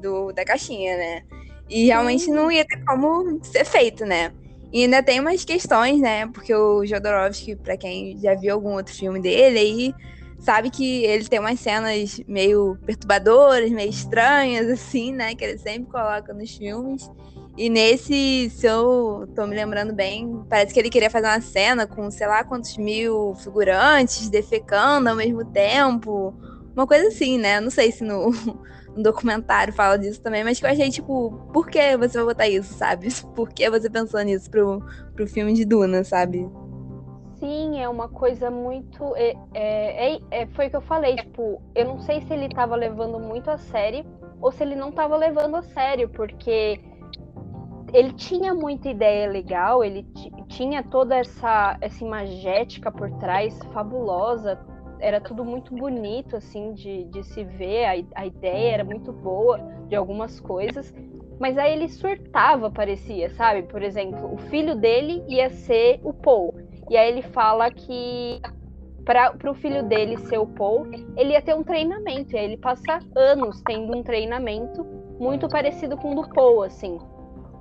do da caixinha, né? E realmente não ia ter como ser feito, né? E ainda tem umas questões, né? Porque o Jodorowsky, para quem já viu algum outro filme dele, aí sabe que ele tem umas cenas meio perturbadoras, meio estranhas, assim, né? Que ele sempre coloca nos filmes. E nesse, se eu tô me lembrando bem, parece que ele queria fazer uma cena com sei lá quantos mil figurantes defecando ao mesmo tempo. Uma coisa assim, né? Não sei se no, no documentário fala disso também, mas que eu achei, tipo, por que você vai botar isso, sabe? Por que você pensou nisso pro, pro filme de Duna, sabe? Sim, é uma coisa muito. É, é, é, é, foi o que eu falei, tipo, eu não sei se ele tava levando muito a sério ou se ele não tava levando a sério, porque ele tinha muita ideia legal, ele tinha toda essa, essa imagética por trás fabulosa, era tudo muito bonito, assim, de, de se ver, a, a ideia era muito boa de algumas coisas, mas aí ele surtava, parecia, sabe? Por exemplo, o filho dele ia ser o Paul, e aí ele fala que para o filho dele ser o Paul, ele ia ter um treinamento, e aí ele passa anos tendo um treinamento muito parecido com o do Paul, assim.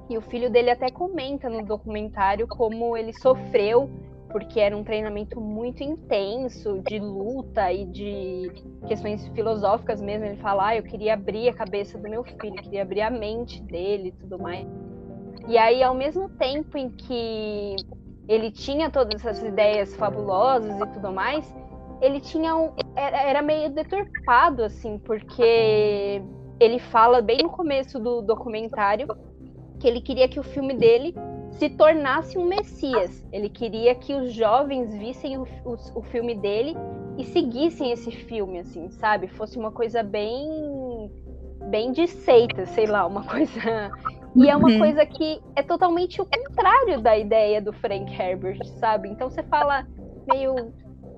E o filho dele até comenta no documentário como ele sofreu, porque era um treinamento muito intenso, de luta e de questões filosóficas mesmo. Ele fala, ah, eu queria abrir a cabeça do meu filho, queria abrir a mente dele e tudo mais. E aí, ao mesmo tempo em que ele tinha todas essas ideias fabulosas e tudo mais, ele tinha um. Era, era meio deturpado, assim, porque ele fala bem no começo do documentário que ele queria que o filme dele se tornasse um Messias. Ele queria que os jovens vissem o, o, o, filme dele e seguissem esse filme, assim, sabe? Fosse uma coisa bem, bem de seita, sei lá, uma coisa. E é uma uhum. coisa que é totalmente o contrário da ideia do Frank Herbert, sabe? Então você fala meio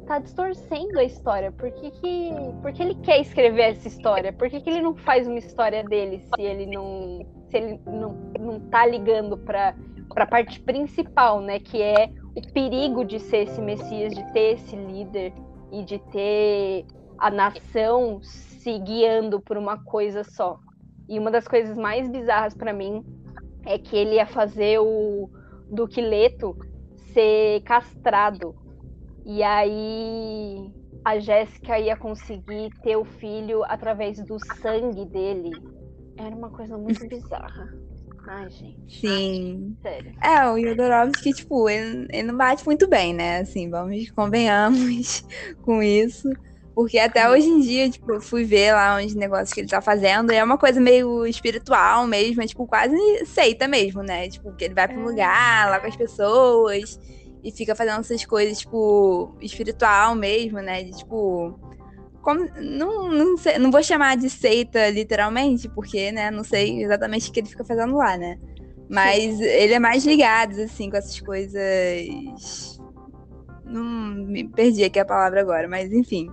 tá distorcendo a história. Por que, que, por que ele quer escrever essa história? Por que, que ele não faz uma história dele se ele não se ele não, não tá ligando para a parte principal, né? Que é o perigo de ser esse Messias, de ter esse líder e de ter a nação se guiando por uma coisa só. E uma das coisas mais bizarras para mim é que ele ia fazer o Duque Leto ser castrado e aí a Jéssica ia conseguir ter o filho através do sangue dele. Era uma coisa muito bizarra. Ai, gente. Sim. Sério. É, o Yodorovsky, tipo, ele, ele não bate muito bem, né? Assim, vamos, convenhamos com isso. Porque até hoje em dia, tipo, eu fui ver lá uns negócios que ele tá fazendo, e é uma coisa meio espiritual mesmo, é tipo quase seita mesmo, né? Tipo, que ele vai pra um é. lugar lá com as pessoas e fica fazendo essas coisas, tipo, espiritual mesmo, né? De, tipo. Como, não, não, sei, não vou chamar de seita literalmente, porque, né, não sei exatamente o que ele fica fazendo lá, né? Mas Sim. ele é mais ligado, assim, com essas coisas. Não me perdi aqui a palavra agora, mas enfim.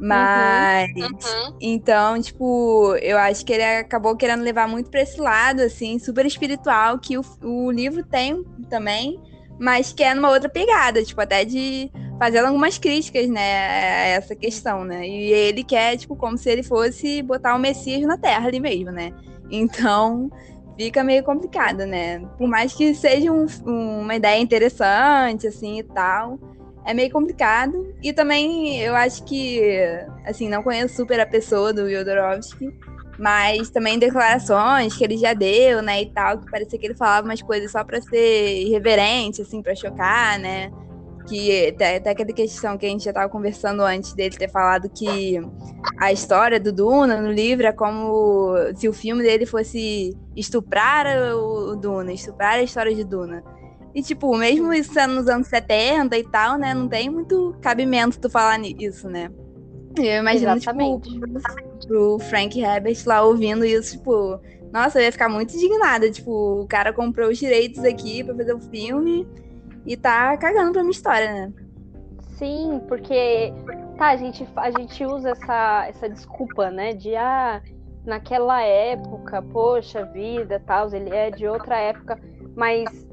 Mas. Uhum, uhum. Então, tipo, eu acho que ele acabou querendo levar muito pra esse lado, assim, super espiritual, que o, o livro tem também mas que é numa outra pegada, tipo, até de fazendo algumas críticas, né, a essa questão, né? E ele quer, tipo, como se ele fosse botar o Messias na Terra ali mesmo, né? Então, fica meio complicado, né? Por mais que seja um, uma ideia interessante, assim, e tal, é meio complicado. E também, eu acho que, assim, não conheço super a pessoa do Yodorovsky, mas também declarações que ele já deu, né, e tal, que parecia que ele falava umas coisas só para ser irreverente, assim, para chocar, né? Que até, até aquela questão que a gente já estava conversando antes dele ter falado que a história do Duna no livro é como se o filme dele fosse estuprar o, o Duna, estuprar a história de Duna. E, tipo, mesmo isso sendo nos anos 70 e tal, né, não tem muito cabimento tu falar nisso, né? Eu imagino, tipo, Exatamente. tipo, pro Frank Herbert lá ouvindo isso, tipo, nossa, eu ia ficar muito indignada. Tipo, o cara comprou os direitos aqui pra fazer o filme e tá cagando pra minha história, né? Sim, porque tá, a gente, a gente usa essa, essa desculpa, né? De ah, naquela época, poxa vida, tal, ele é de outra época, mas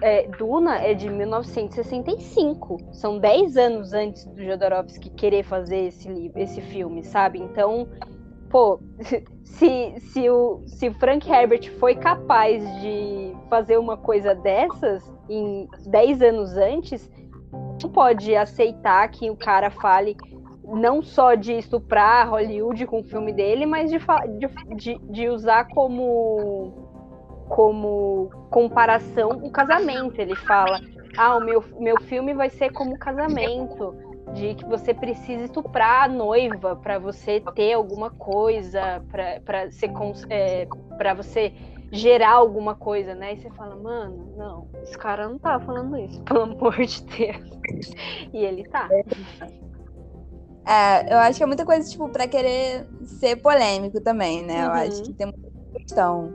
é, Duna é de 1965. São 10 anos antes do Jodorowsky querer fazer esse livro, esse filme, sabe? Então, pô, se, se, o, se Frank Herbert foi capaz de fazer uma coisa dessas em 10 anos antes, não pode aceitar que o cara fale não só de estuprar Hollywood com o filme dele, mas de, de, de usar como como comparação o casamento. Ele fala: ah, o meu, meu filme vai ser como casamento, de que você precisa estuprar a noiva para você ter alguma coisa, para ser é, para você gerar alguma coisa, né? E você fala, mano, não, esse cara não tá falando isso, pelo amor de Deus. E ele tá. É, eu acho que é muita coisa, tipo, pra querer ser polêmico também, né? Uhum. Eu acho que tem muita questão.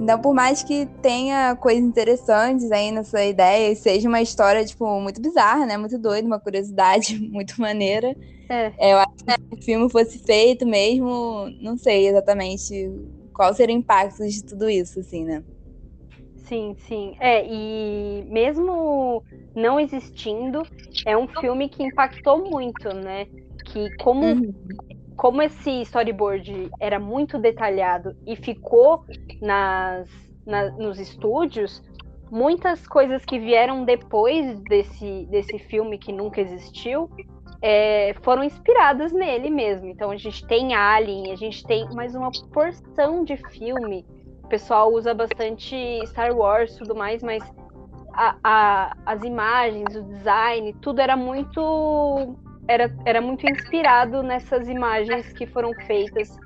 Então, por mais que tenha coisas interessantes aí na sua ideia e seja uma história, tipo, muito bizarra, né? Muito doida, uma curiosidade muito maneira. É. é. Eu acho que se o filme fosse feito mesmo, não sei exatamente qual seria o impacto de tudo isso, assim, né? Sim, sim. É, e mesmo não existindo, é um filme que impactou muito, né? Que como uhum como esse storyboard era muito detalhado e ficou nas, na, nos estúdios, muitas coisas que vieram depois desse, desse filme que nunca existiu é, foram inspiradas nele mesmo. Então a gente tem Alien, a gente tem mais uma porção de filme o pessoal usa bastante Star Wars e tudo mais, mas a, a, as imagens, o design, tudo era muito era, era muito inspirado nessas imagens que foram feitas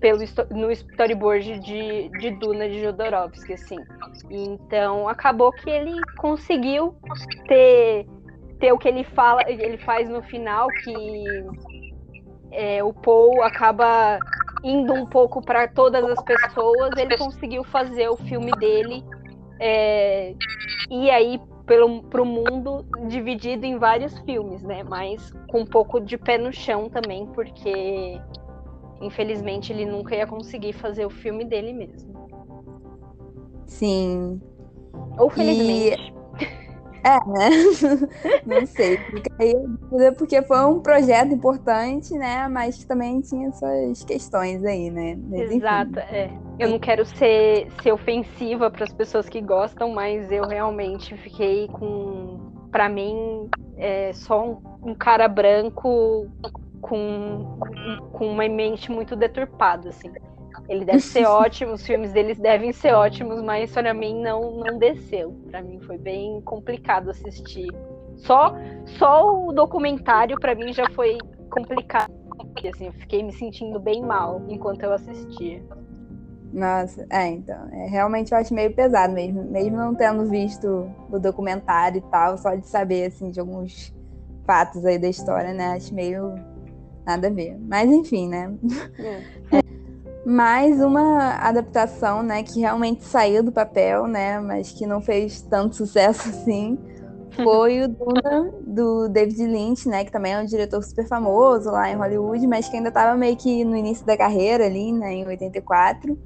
pelo no storyboard de, de Duna de Jodorowsky, assim. Então acabou que ele conseguiu ter, ter o que ele fala, ele faz no final, que é, o Paul acaba indo um pouco para todas as pessoas, ele conseguiu fazer o filme dele é, e aí para o mundo dividido em vários filmes, né? Mas com um pouco de pé no chão também, porque infelizmente ele nunca ia conseguir fazer o filme dele mesmo. Sim. Ou felizmente. E... É, né? Não sei. Fica aí porque foi um projeto importante, né? Mas que também tinha suas questões aí, né? Mas, Exato, é. Eu não quero ser, ser ofensiva para as pessoas que gostam, mas eu realmente fiquei com. Para mim, é só um, um cara branco com, com uma mente muito deturpada, assim. Ele deve ser ótimo, os filmes deles devem ser ótimos, mas para mim não, não desceu. Para mim foi bem complicado assistir. Só, só o documentário para mim já foi complicado. Porque, assim, eu fiquei me sentindo bem mal enquanto eu assistia. Nossa, é, então. É, realmente eu acho meio pesado mesmo. Mesmo não tendo visto o documentário e tal, só de saber, assim, de alguns fatos aí da história, né? Acho meio nada a ver. Mas enfim, né? É. mais uma adaptação, né, que realmente saiu do papel, né, mas que não fez tanto sucesso assim, foi o Duna do David Lynch, né, que também é um diretor super famoso lá em Hollywood, mas que ainda estava meio que no início da carreira ali, né, em 84,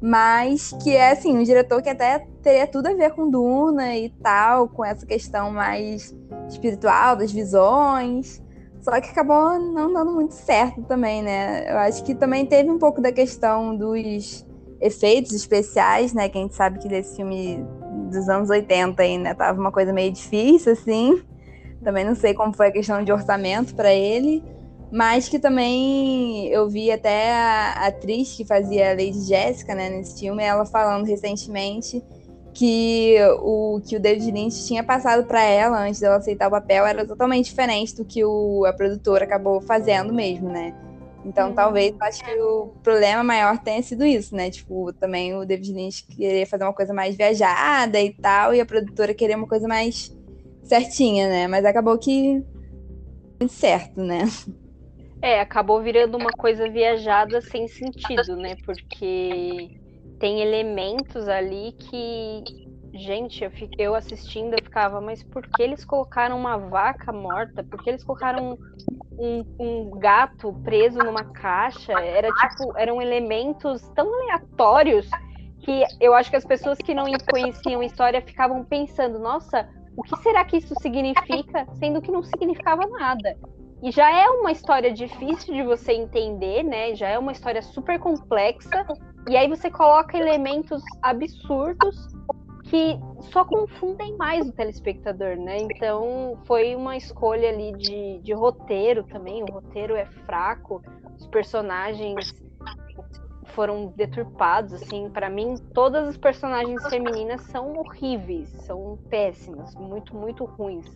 mas que é assim um diretor que até teria tudo a ver com Duna e tal, com essa questão mais espiritual das visões. Só que acabou não dando muito certo também, né? Eu acho que também teve um pouco da questão dos efeitos especiais, né? Que a gente sabe que desse filme dos anos 80 aí, né? Tava uma coisa meio difícil, assim. Também não sei como foi a questão de orçamento para ele. Mas que também eu vi até a atriz que fazia a Lady Jessica, né, nesse filme, ela falando recentemente que o que o David Lynch tinha passado para ela antes dela aceitar o papel era totalmente diferente do que o, a produtora acabou fazendo mesmo, né? Então, uhum. talvez, acho que o problema maior tenha sido isso, né? Tipo, também o David Lynch querer fazer uma coisa mais viajada e tal, e a produtora querer uma coisa mais certinha, né? Mas acabou que certo, né? É, acabou virando uma coisa viajada sem sentido, né? Porque tem elementos ali que, gente, eu, fiquei, eu assistindo, eu ficava, mas por que eles colocaram uma vaca morta? Por que eles colocaram um, um gato preso numa caixa? Era tipo, eram elementos tão aleatórios que eu acho que as pessoas que não conheciam história ficavam pensando, nossa, o que será que isso significa? Sendo que não significava nada. E já é uma história difícil de você entender, né? Já é uma história super complexa. E aí você coloca elementos absurdos que só confundem mais o telespectador, né? Então foi uma escolha ali de, de roteiro também. O roteiro é fraco, os personagens foram deturpados, assim, para mim todas as personagens femininas são horríveis, são péssimas, muito muito ruins.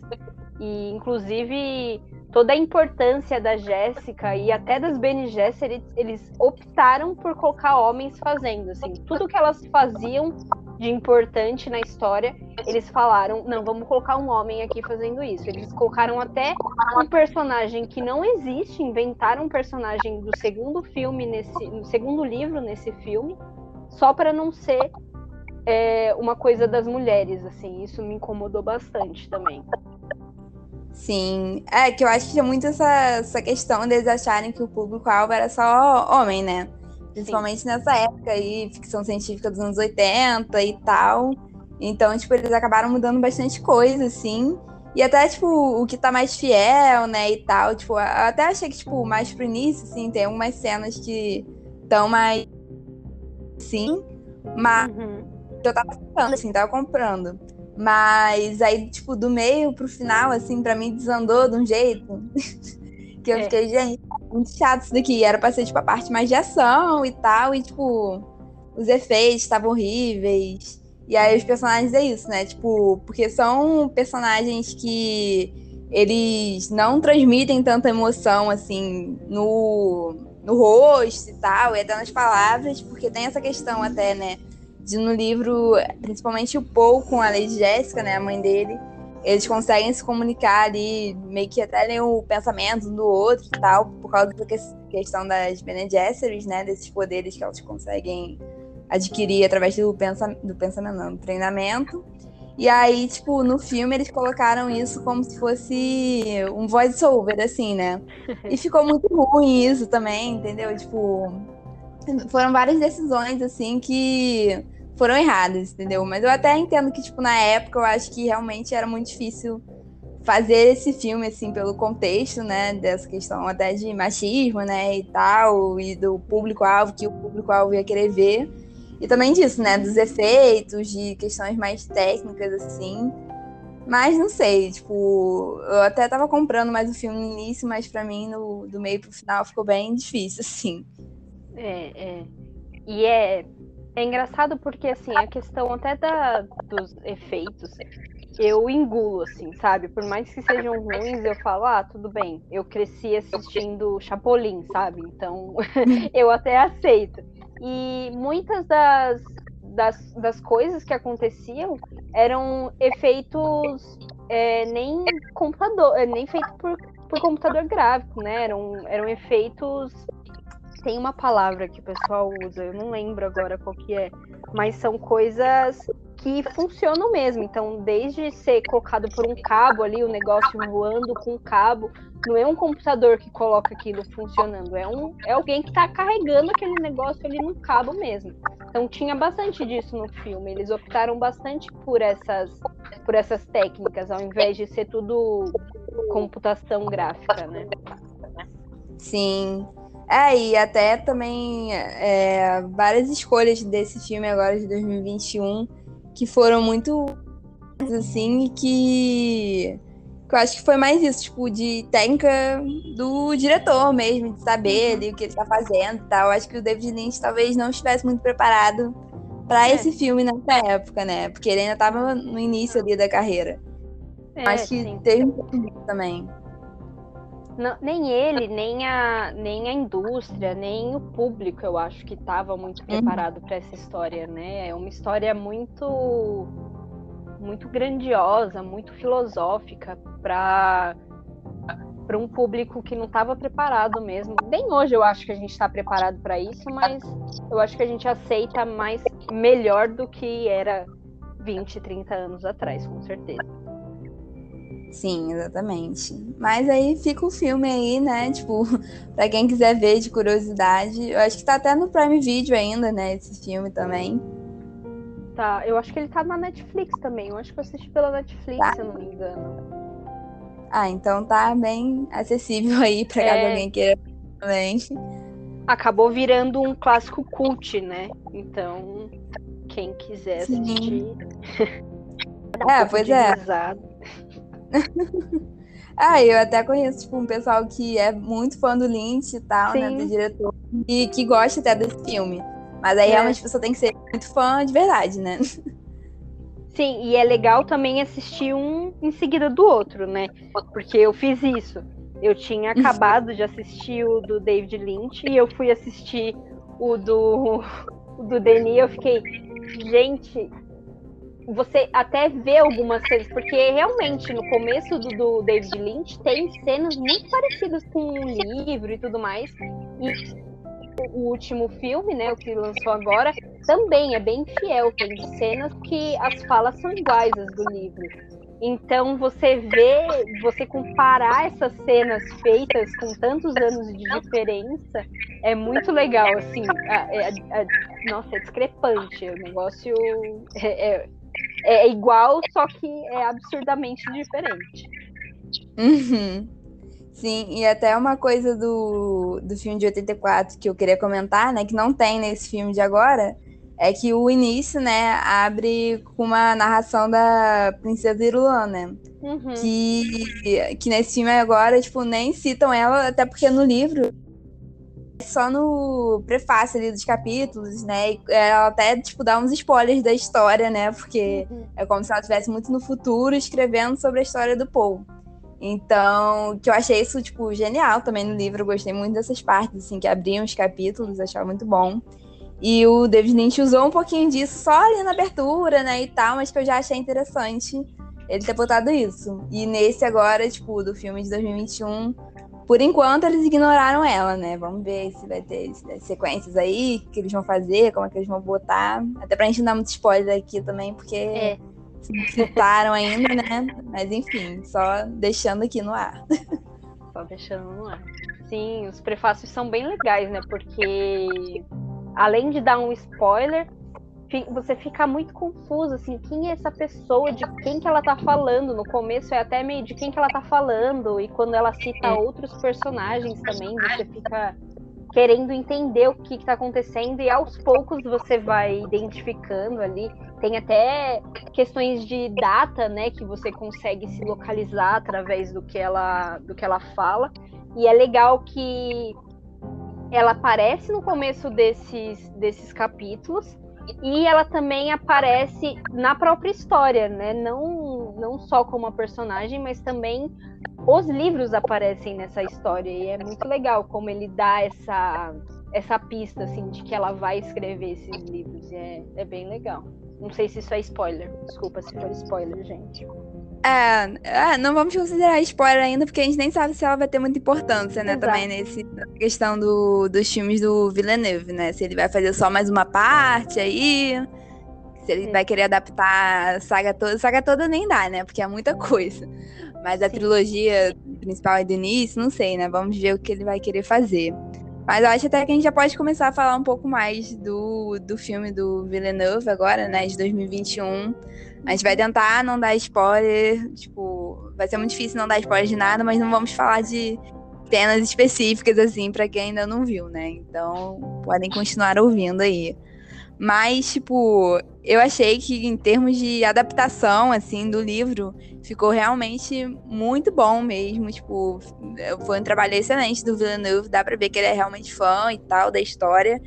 E inclusive toda a importância da Jéssica e até das Bene Gesserit, eles optaram por colocar homens fazendo, assim, tudo que elas faziam de importante na história, eles falaram, não, vamos colocar um homem aqui fazendo isso. Eles colocaram até um personagem que não existe, inventaram um personagem do segundo filme nesse, no segundo livro nesse filme, só para não ser é, uma coisa das mulheres, assim. Isso me incomodou bastante também. Sim, é que eu acho que tinha muito essa, essa questão deles acharem que o público-alvo era só homem, né? Principalmente Sim. nessa época aí, ficção científica dos anos 80 e tal. Então, tipo, eles acabaram mudando bastante coisa, assim. E até, tipo, o que tá mais fiel, né, e tal. Tipo, eu até achei que, tipo, mais pro início, assim, tem algumas cenas que estão mais. Sim. Mas uhum. eu tava comprando, assim, tava comprando. Mas aí, tipo, do meio pro final, assim, pra mim desandou de um jeito. que eu é. fiquei, gente, muito chato isso daqui. Era pra ser, tipo, a parte mais de ação e tal. E, tipo, os efeitos estavam horríveis. E aí os personagens é isso, né? Tipo, porque são personagens que eles não transmitem tanta emoção assim no, no rosto e tal, e até nas palavras, porque tem essa questão até, né? De no livro, principalmente o Paul com a Lady Jéssica, né? A mãe dele, eles conseguem se comunicar ali, meio que até ler o pensamento um do outro e tal, por causa da questão das Bene Gesserit, né? Desses poderes que elas conseguem adquirir através do, pensa, do pensamento, não, do treinamento. E aí, tipo, no filme eles colocaram isso como se fosse um voice-over, assim, né? E ficou muito ruim isso também, entendeu? Tipo, foram várias decisões, assim, que foram erradas, entendeu? Mas eu até entendo que, tipo, na época eu acho que realmente era muito difícil fazer esse filme, assim, pelo contexto, né, dessa questão até de machismo, né, e tal, e do público-alvo, que o público-alvo ia querer ver. E também disso, né? Dos efeitos, de questões mais técnicas, assim. Mas não sei, tipo, eu até tava comprando mais o filme no início, mas para mim, no, do meio pro final, ficou bem difícil, assim. É, é. E é, é engraçado porque, assim, a questão até da, dos efeitos, eu engulo, assim, sabe? Por mais que sejam ruins, eu falo, ah, tudo bem. Eu cresci assistindo Chapolin, sabe? Então, eu até aceito. E muitas das, das, das coisas que aconteciam eram efeitos é, nem computador, é, nem feito por, por computador gráfico, né? Eram, eram efeitos. Tem uma palavra que o pessoal usa, eu não lembro agora qual que é, mas são coisas que funcionam mesmo. Então, desde ser colocado por um cabo ali, o negócio voando com um cabo, não é um computador que coloca aquilo funcionando, é, um, é alguém que está carregando aquele negócio ali no cabo mesmo. Então, tinha bastante disso no filme. Eles optaram bastante por essas, por essas técnicas, ao invés de ser tudo computação gráfica, né? Sim. É, e até também é, várias escolhas desse filme agora de 2021 que foram muito assim e que, que eu acho que foi mais isso, tipo, de técnica do diretor mesmo, de saber ali o que ele tá fazendo e tal. Acho que o David Lynch talvez não estivesse muito preparado para é. esse filme nessa época, né? Porque ele ainda tava no início ali da carreira. É, acho que sim. teve um também. Não, nem ele, nem a, nem a indústria, nem o público, eu acho que estava muito uhum. preparado para essa história, né? É uma história muito muito grandiosa, muito filosófica para para um público que não estava preparado mesmo. Nem hoje eu acho que a gente está preparado para isso, mas eu acho que a gente aceita mais melhor do que era 20, 30 anos atrás, com certeza. Sim, exatamente. Mas aí fica o filme aí, né? Tipo, pra quem quiser ver de curiosidade. Eu acho que tá até no Prime Video ainda, né? Esse filme também. Tá, eu acho que ele tá na Netflix também. Eu acho que eu assisti pela Netflix, tá. se eu não me engano. Ah, então tá bem acessível aí pra é... caso alguém queira também. Acabou virando um clássico cult, né? Então, quem quiser assistir. é, pois é. ah, eu até conheço tipo, um pessoal que é muito fã do Lynch e tal, Sim. né? Do diretor, e que gosta até desse filme. Mas aí é. realmente a pessoa tem que ser muito fã de verdade, né? Sim, e é legal também assistir um em seguida do outro, né? Porque eu fiz isso. Eu tinha acabado de assistir o do David Lynch e eu fui assistir o do, o do Denis e eu fiquei, gente, você até vê algumas cenas, porque realmente no começo do, do, David Lynch tem cenas muito parecidas com o livro e tudo mais. E o último filme, né, o que lançou agora, também é bem fiel. Tem cenas que as falas são iguais às do livro. Então você vê, você comparar essas cenas feitas com tantos anos de diferença é muito legal, assim. É, é, é, nossa, é discrepante. O negócio é, é é igual, só que é absurdamente diferente. Uhum. Sim, e até uma coisa do, do filme de 84 que eu queria comentar, né, que não tem nesse filme de agora, é que o início, né, abre com uma narração da Princesa Irulan, né? Uhum. Que, que nesse filme agora, tipo, nem citam ela, até porque no livro só no prefácio ali dos capítulos, né? Ela até, tipo, dá uns spoilers da história, né? Porque uhum. é como se ela estivesse muito no futuro escrevendo sobre a história do Paul. Então, que eu achei isso, tipo, genial também no livro. Eu gostei muito dessas partes, assim, que abriam os capítulos, achava muito bom. E o David Lynch usou um pouquinho disso só ali na abertura, né, e tal, mas que eu já achei interessante ele ter botado isso. E nesse agora, tipo, do filme de 2021, por enquanto eles ignoraram ela, né? Vamos ver se vai ter sequências aí, que eles vão fazer, como é que eles vão botar. Até pra gente não dar muito spoiler aqui também, porque é. citaram ainda, né? Mas enfim, só deixando aqui no ar. Só deixando no ar. Sim, os prefácios são bem legais, né? Porque além de dar um spoiler, você fica muito confuso, assim, quem é essa pessoa, de quem que ela tá falando. No começo é até meio de quem que ela tá falando, e quando ela cita outros personagens também, você fica querendo entender o que, que tá acontecendo, e aos poucos você vai identificando ali. Tem até questões de data, né, que você consegue se localizar através do que ela, do que ela fala. E é legal que ela aparece no começo desses, desses capítulos e ela também aparece na própria história, né? Não, não só como uma personagem, mas também os livros aparecem nessa história e é muito legal como ele dá essa essa pista assim de que ela vai escrever esses livros. E é, é bem legal. Não sei se isso é spoiler. Desculpa se for spoiler, gente. É, é, não vamos considerar spoiler ainda, porque a gente nem sabe se ela vai ter muita importância, né? Exato. Também nesse, nessa questão do, dos filmes do Villeneuve, né? Se ele vai fazer só mais uma parte aí. Se ele Sim. vai querer adaptar a saga toda. Saga toda nem dá, né? Porque é muita coisa. Mas a Sim. trilogia principal e do início, não sei, né? Vamos ver o que ele vai querer fazer. Mas eu acho até que a gente já pode começar a falar um pouco mais do, do filme do Villeneuve agora, né? De 2021 a gente vai tentar não dar spoiler, tipo, vai ser muito difícil não dar spoiler de nada, mas não vamos falar de cenas específicas, assim, para quem ainda não viu, né? Então, podem continuar ouvindo aí. Mas, tipo, eu achei que em termos de adaptação, assim, do livro, ficou realmente muito bom mesmo. Tipo, foi um trabalho excelente do Villeneuve, dá pra ver que ele é realmente fã e tal da história.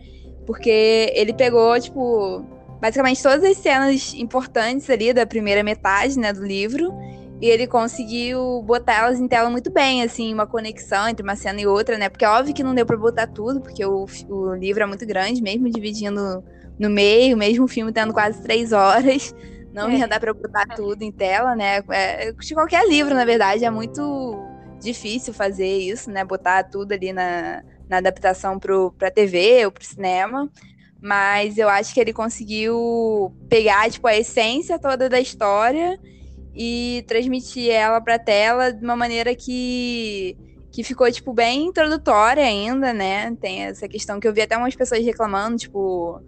Porque ele pegou, tipo, basicamente todas as cenas importantes ali da primeira metade, né, do livro. E ele conseguiu botar elas em tela muito bem, assim, uma conexão entre uma cena e outra, né? Porque é óbvio que não deu para botar tudo, porque o, o livro é muito grande, mesmo dividindo no meio, mesmo o filme tendo quase três horas. Não é. ia dar pra botar tudo em tela, né? É, de qualquer livro, na verdade, é muito difícil fazer isso, né? Botar tudo ali na, na adaptação pro, pra TV ou pro cinema. Mas eu acho que ele conseguiu pegar, tipo, a essência toda da história e transmitir ela pra tela de uma maneira que, que ficou, tipo, bem introdutória ainda, né? Tem essa questão que eu vi até umas pessoas reclamando, tipo,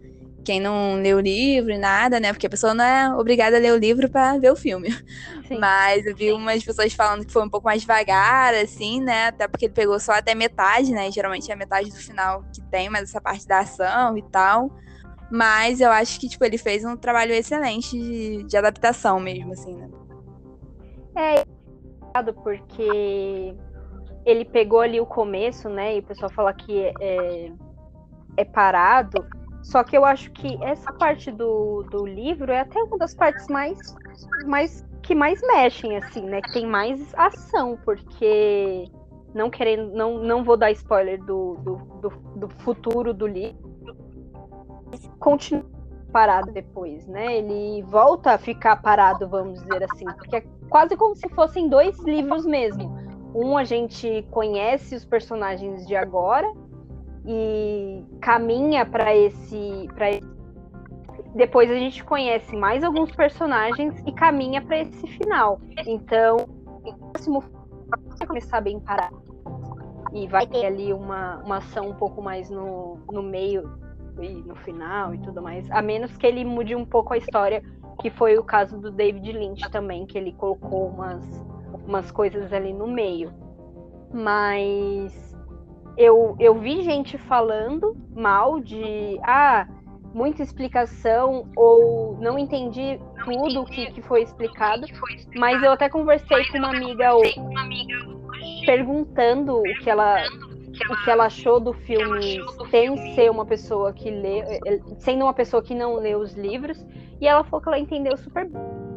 quem não leu o livro e nada, né? Porque a pessoa não é obrigada a ler o livro para ver o filme. Sim. Mas eu vi umas pessoas falando que foi um pouco mais devagar, assim, né? Até porque ele pegou só até metade, né? Geralmente é a metade do final que tem, mas essa parte da ação e tal. Mas eu acho que, tipo, ele fez um trabalho excelente de, de adaptação mesmo, assim, né? É, porque ele pegou ali o começo, né? E o pessoal fala que é, é parado só que eu acho que essa parte do, do livro é até uma das partes mais, mais que mais mexem, assim, né? Que tem mais ação, porque não querendo, não, não vou dar spoiler do, do, do, do futuro do livro. Continua parado depois, né? Ele volta a ficar parado, vamos dizer assim, porque é quase como se fossem dois livros mesmo. Um a gente conhece os personagens de agora e caminha para esse, esse depois a gente conhece mais alguns personagens e caminha para esse final. Então, o próximo vai começar bem parado. E vai ter ali uma, uma ação um pouco mais no, no meio e no final e tudo mais. A menos que ele mude um pouco a história, que foi o caso do David Lynch também, que ele colocou umas, umas coisas ali no meio. Mas eu, eu vi gente falando mal de ah, muita explicação ou não entendi tudo que, que foi explicado, mas eu até conversei com uma amiga hoje perguntando o que ela o que ela achou do filme sem ser uma pessoa que lê, eh, sendo uma pessoa que não lê os livros, e ela falou que ela entendeu super bem.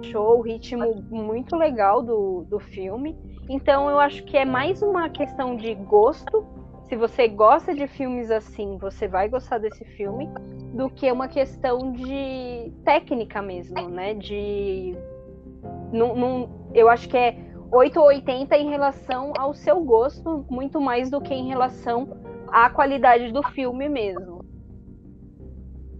Achou o ritmo muito legal do, do filme. Então eu acho que é mais uma questão de gosto. Se você gosta de filmes assim, você vai gostar desse filme, do que uma questão de técnica mesmo, né? De. Num, num, eu acho que é 8 ou 80 em relação ao seu gosto, muito mais do que em relação à qualidade do filme mesmo.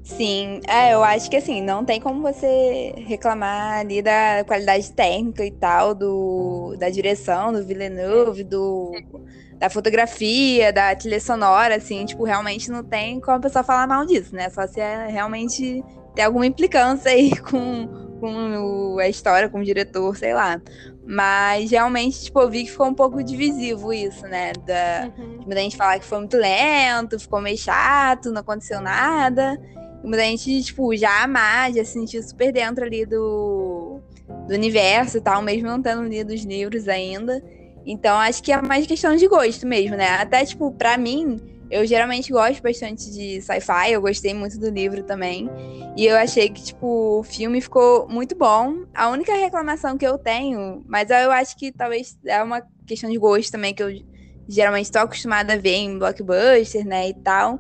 Sim, é, eu acho que assim, não tem como você reclamar ali da qualidade técnica e tal, do, da direção, do Villeneuve, do, da fotografia, da trilha sonora, assim, tipo, realmente não tem como a pessoa falar mal disso, né? Só se é realmente ter alguma implicância aí com, com o, a história, com o diretor, sei lá. Mas realmente, tipo, eu vi que ficou um pouco divisivo isso, né? Da, uhum. Muita gente falar que foi muito lento, ficou meio chato, não aconteceu nada. Muita gente, tipo, já amar, já se sentiu super dentro ali do, do universo e tal, mesmo não tendo lido os livros ainda. Então, acho que é mais questão de gosto mesmo, né? Até, tipo, pra mim, eu geralmente gosto bastante de sci-fi, eu gostei muito do livro também. E eu achei que, tipo, o filme ficou muito bom. A única reclamação que eu tenho, mas eu acho que talvez é uma questão de gosto também, que eu geralmente estou acostumada a ver em blockbuster, né, e tal.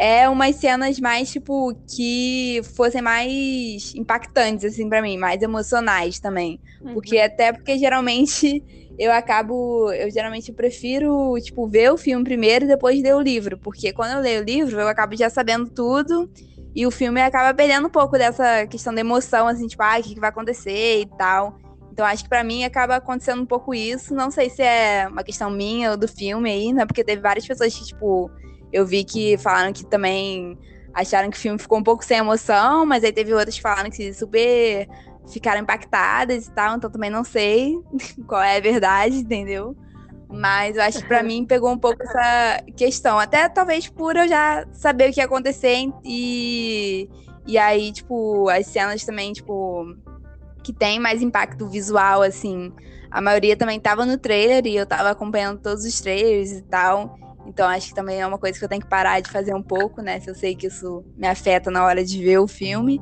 É umas cenas mais, tipo, que fossem mais impactantes, assim, para mim, mais emocionais também. Uhum. Porque até porque geralmente eu acabo. Eu geralmente prefiro, tipo, ver o filme primeiro e depois ler o livro. Porque quando eu leio o livro, eu acabo já sabendo tudo. E o filme acaba perdendo um pouco dessa questão da emoção, assim, tipo, ah, o que, vai acontecer e tal. Então acho que para mim acaba acontecendo um pouco isso. Não sei se é uma questão minha ou do filme aí, né? Porque teve várias pessoas que, tipo, eu vi que falaram que também acharam que o filme ficou um pouco sem emoção, mas aí teve outras que falaram que super ficaram impactadas e tal, então também não sei qual é a verdade, entendeu? Mas eu acho que pra mim pegou um pouco essa questão. Até talvez por eu já saber o que ia acontecer e, e aí, tipo, as cenas também, tipo, que tem mais impacto visual, assim. A maioria também tava no trailer e eu tava acompanhando todos os trailers e tal. Então acho que também é uma coisa que eu tenho que parar de fazer um pouco, né? Se eu sei que isso me afeta na hora de ver o filme.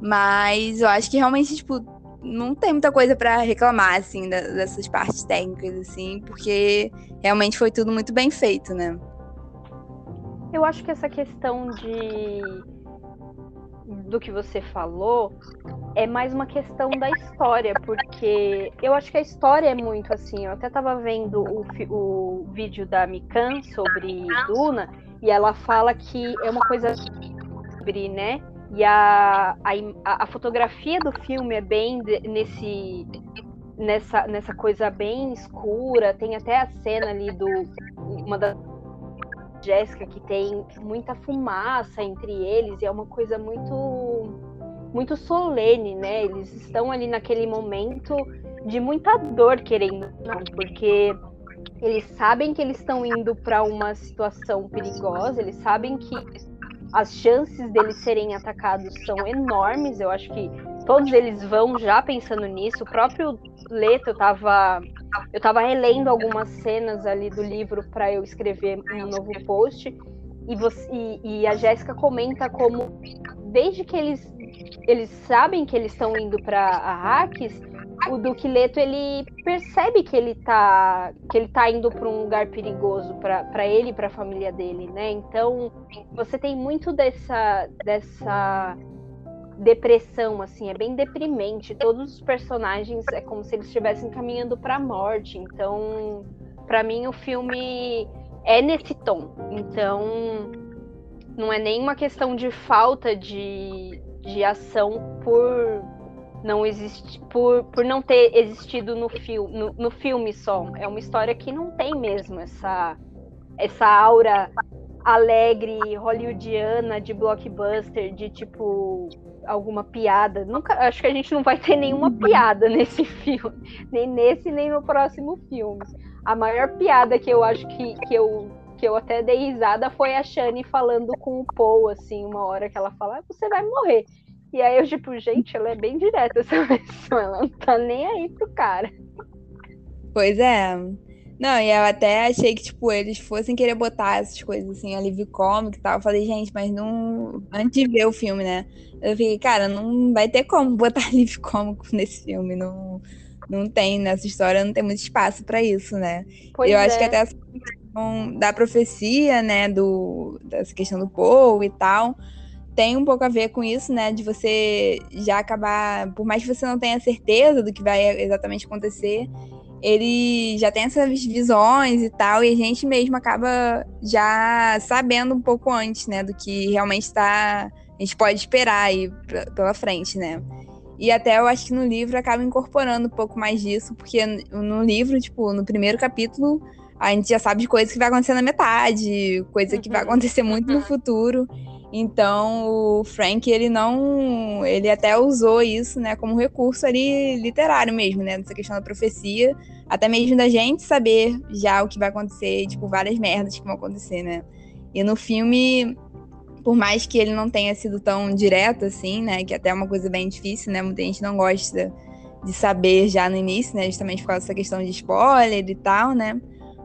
Mas eu acho que realmente, tipo, não tem muita coisa para reclamar, assim, dessas partes técnicas, assim, porque realmente foi tudo muito bem feito, né? Eu acho que essa questão de do que você falou é mais uma questão da história, porque eu acho que a história é muito assim. Eu até estava vendo o, o vídeo da Mikan sobre Duna e ela fala que é uma coisa sobre, né? E a, a, a fotografia do filme é bem nesse nessa, nessa coisa bem escura. Tem até a cena ali do uma da Jéssica que tem muita fumaça entre eles e é uma coisa muito muito solene, né? Eles estão ali naquele momento de muita dor querendo, porque eles sabem que eles estão indo para uma situação perigosa, eles sabem que as chances deles serem atacados são enormes. Eu acho que todos eles vão já pensando nisso. O próprio Leto, estava eu tava relendo algumas cenas ali do livro para eu escrever um novo post. E, você, e, e a Jéssica comenta como, desde que eles, eles sabem que eles estão indo para Arrakis, o Duque Leto ele percebe que ele tá que ele tá indo para um lugar perigoso para ele e para a família dele, né? Então você tem muito dessa dessa depressão assim, é bem deprimente. Todos os personagens é como se eles estivessem caminhando para a morte. Então, para mim o filme é nesse tom. Então, não é nem uma questão de falta de, de ação por não existe por, por não ter existido no, fil, no, no filme só. É uma história que não tem mesmo essa, essa aura alegre, hollywoodiana, de blockbuster, de tipo alguma piada. Nunca, acho que a gente não vai ter nenhuma uhum. piada nesse filme, nem nesse nem no próximo filme. A maior piada que eu acho que, que eu que eu até dei risada foi a Shani falando com o Paul assim, uma hora que ela fala: ah, "Você vai morrer". E aí eu, tipo, gente, ela é bem direta essa pessoa, ela não tá nem aí pro cara. Pois é. Não, e eu até achei que, tipo, eles fossem querer botar essas coisas assim, alívio cômico e tal. Eu falei, gente, mas não. Antes de ver o filme, né? Eu fiquei, cara, não vai ter como botar alívio cômico nesse filme. Não, não tem, nessa história não tem muito espaço para isso, né? Pois eu é. acho que é. até essa questão da profecia, né? Do, dessa questão do povo e tal tem um pouco a ver com isso, né? De você já acabar, por mais que você não tenha certeza do que vai exatamente acontecer, ele já tem essas visões e tal, e a gente mesmo acaba já sabendo um pouco antes, né, do que realmente está a gente pode esperar aí pra, pela frente, né? E até eu acho que no livro acaba incorporando um pouco mais disso, porque no livro, tipo, no primeiro capítulo, a gente já sabe de coisas que vai acontecer na metade, coisa que vai uhum. acontecer muito no futuro. Então, o Frank, ele não. Ele até usou isso, né, como recurso ali literário mesmo, né, nessa questão da profecia. Até mesmo da gente saber já o que vai acontecer, tipo, várias merdas que vão acontecer, né. E no filme, por mais que ele não tenha sido tão direto assim, né, que até é uma coisa bem difícil, né, muita gente não gosta de saber já no início, né, justamente por causa dessa questão de spoiler e tal, né.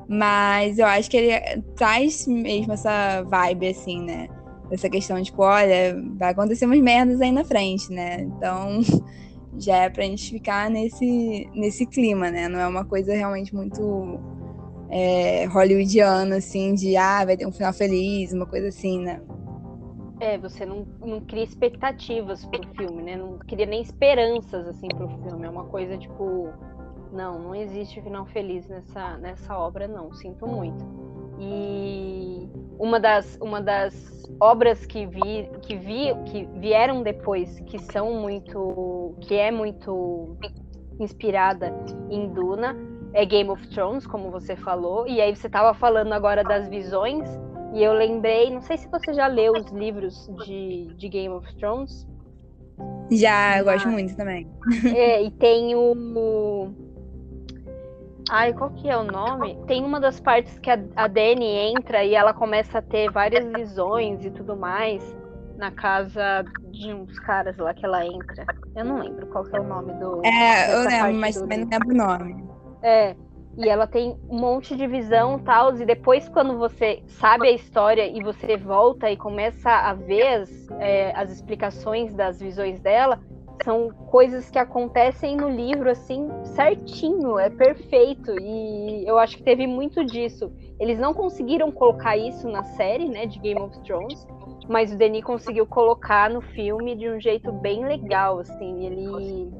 Mas eu acho que ele traz mesmo essa vibe, assim, né essa questão, tipo, olha, vai acontecer umas merdas aí na frente, né? Então, já é pra gente ficar nesse, nesse clima, né? Não é uma coisa realmente muito é, hollywoodiana, assim, de, ah, vai ter um final feliz, uma coisa assim, né? É, você não, não cria expectativas pro filme, né? Não cria nem esperanças, assim, pro filme. É uma coisa, tipo, não, não existe final feliz nessa, nessa obra, não. Sinto muito. E uma das, uma das obras que vi, que vi que vieram depois, que são muito, que é muito inspirada em Duna, é Game of Thrones, como você falou. E aí você estava falando agora das visões e eu lembrei, não sei se você já leu os livros de, de Game of Thrones. Já, eu gosto muito também. É, e tem o Ai, qual que é o nome? Tem uma das partes que a, a Dani entra e ela começa a ter várias visões e tudo mais na casa de uns caras lá que ela entra. Eu não lembro qual que é o nome do. É, eu lembro, mas também não lembro o nome. É. E ela tem um monte de visão tal, e depois quando você sabe a história e você volta e começa a ver as, é, as explicações das visões dela, são coisas que acontecem no livro assim certinho, é perfeito e eu acho que teve muito disso. Eles não conseguiram colocar isso na série, né, de Game of Thrones, mas o Denis conseguiu colocar no filme de um jeito bem legal, assim, ele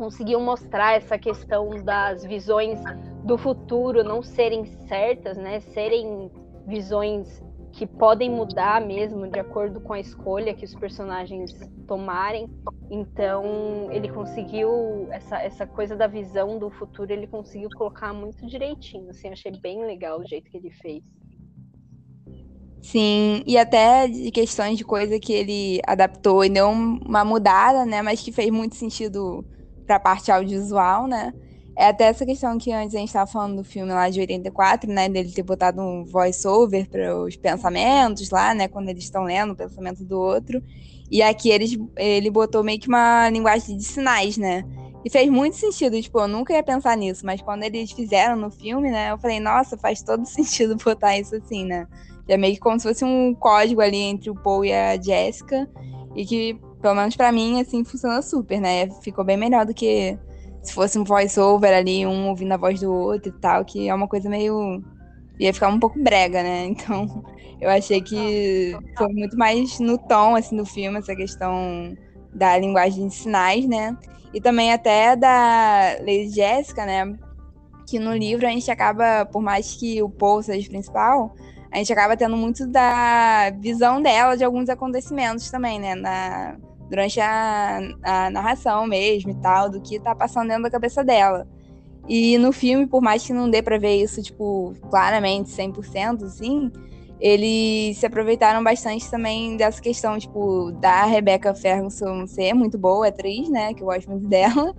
conseguiu mostrar essa questão das visões do futuro não serem certas, né, serem visões que podem mudar mesmo de acordo com a escolha que os personagens tomarem. Então, ele conseguiu essa, essa coisa da visão do futuro, ele conseguiu colocar muito direitinho, assim, achei bem legal o jeito que ele fez. Sim, e até de questões de coisa que ele adaptou e deu uma mudada, né, mas que fez muito sentido para a parte audiovisual, né? É até essa questão que antes a gente estava falando do filme lá de 84, né? Dele ter botado um voice-over para os pensamentos lá, né? Quando eles estão lendo o pensamento do outro. E aqui eles, ele botou meio que uma linguagem de sinais, né? E fez muito sentido, tipo, eu nunca ia pensar nisso, mas quando eles fizeram no filme, né, eu falei, nossa, faz todo sentido botar isso assim, né? É meio que como se fosse um código ali entre o Paul e a Jessica, e que, pelo menos para mim, assim, funciona super, né? Ficou bem melhor do que se fosse um voice-over ali, um ouvindo a voz do outro e tal, que é uma coisa meio. ia ficar um pouco brega, né? Então, eu achei que foi muito mais no tom, assim, do filme, essa questão da linguagem de sinais, né? E também até da Lady Jessica, né? Que no livro a gente acaba, por mais que o Paul seja o principal, a gente acaba tendo muito da visão dela de alguns acontecimentos também, né? Na, durante a, a narração mesmo e tal, do que tá passando dentro da cabeça dela. E no filme, por mais que não dê para ver isso, tipo, claramente, 100%, assim, eles se aproveitaram bastante também dessa questão, tipo, da Rebecca Ferguson ser muito boa atriz, né, que eu gosto muito dela,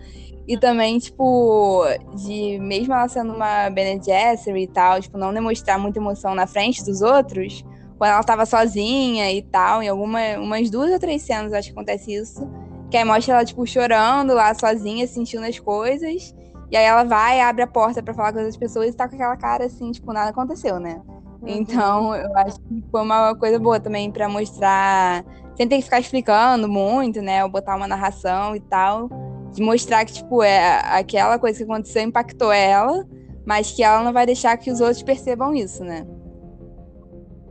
e também, tipo, de mesmo ela sendo uma Bene Gesserit e tal, tipo, não demonstrar muita emoção na frente dos outros, quando ela tava sozinha e tal, em algumas umas duas ou três cenas acho que acontece isso. Que aí mostra ela, tipo, chorando lá sozinha, sentindo as coisas. E aí ela vai, abre a porta para falar com as pessoas e tá com aquela cara assim, tipo, nada aconteceu, né? Uhum. Então, eu acho que foi uma coisa boa também para mostrar, sem ter que ficar explicando muito, né? Ou botar uma narração e tal, de mostrar que, tipo, é aquela coisa que aconteceu impactou ela, mas que ela não vai deixar que os outros percebam isso, né?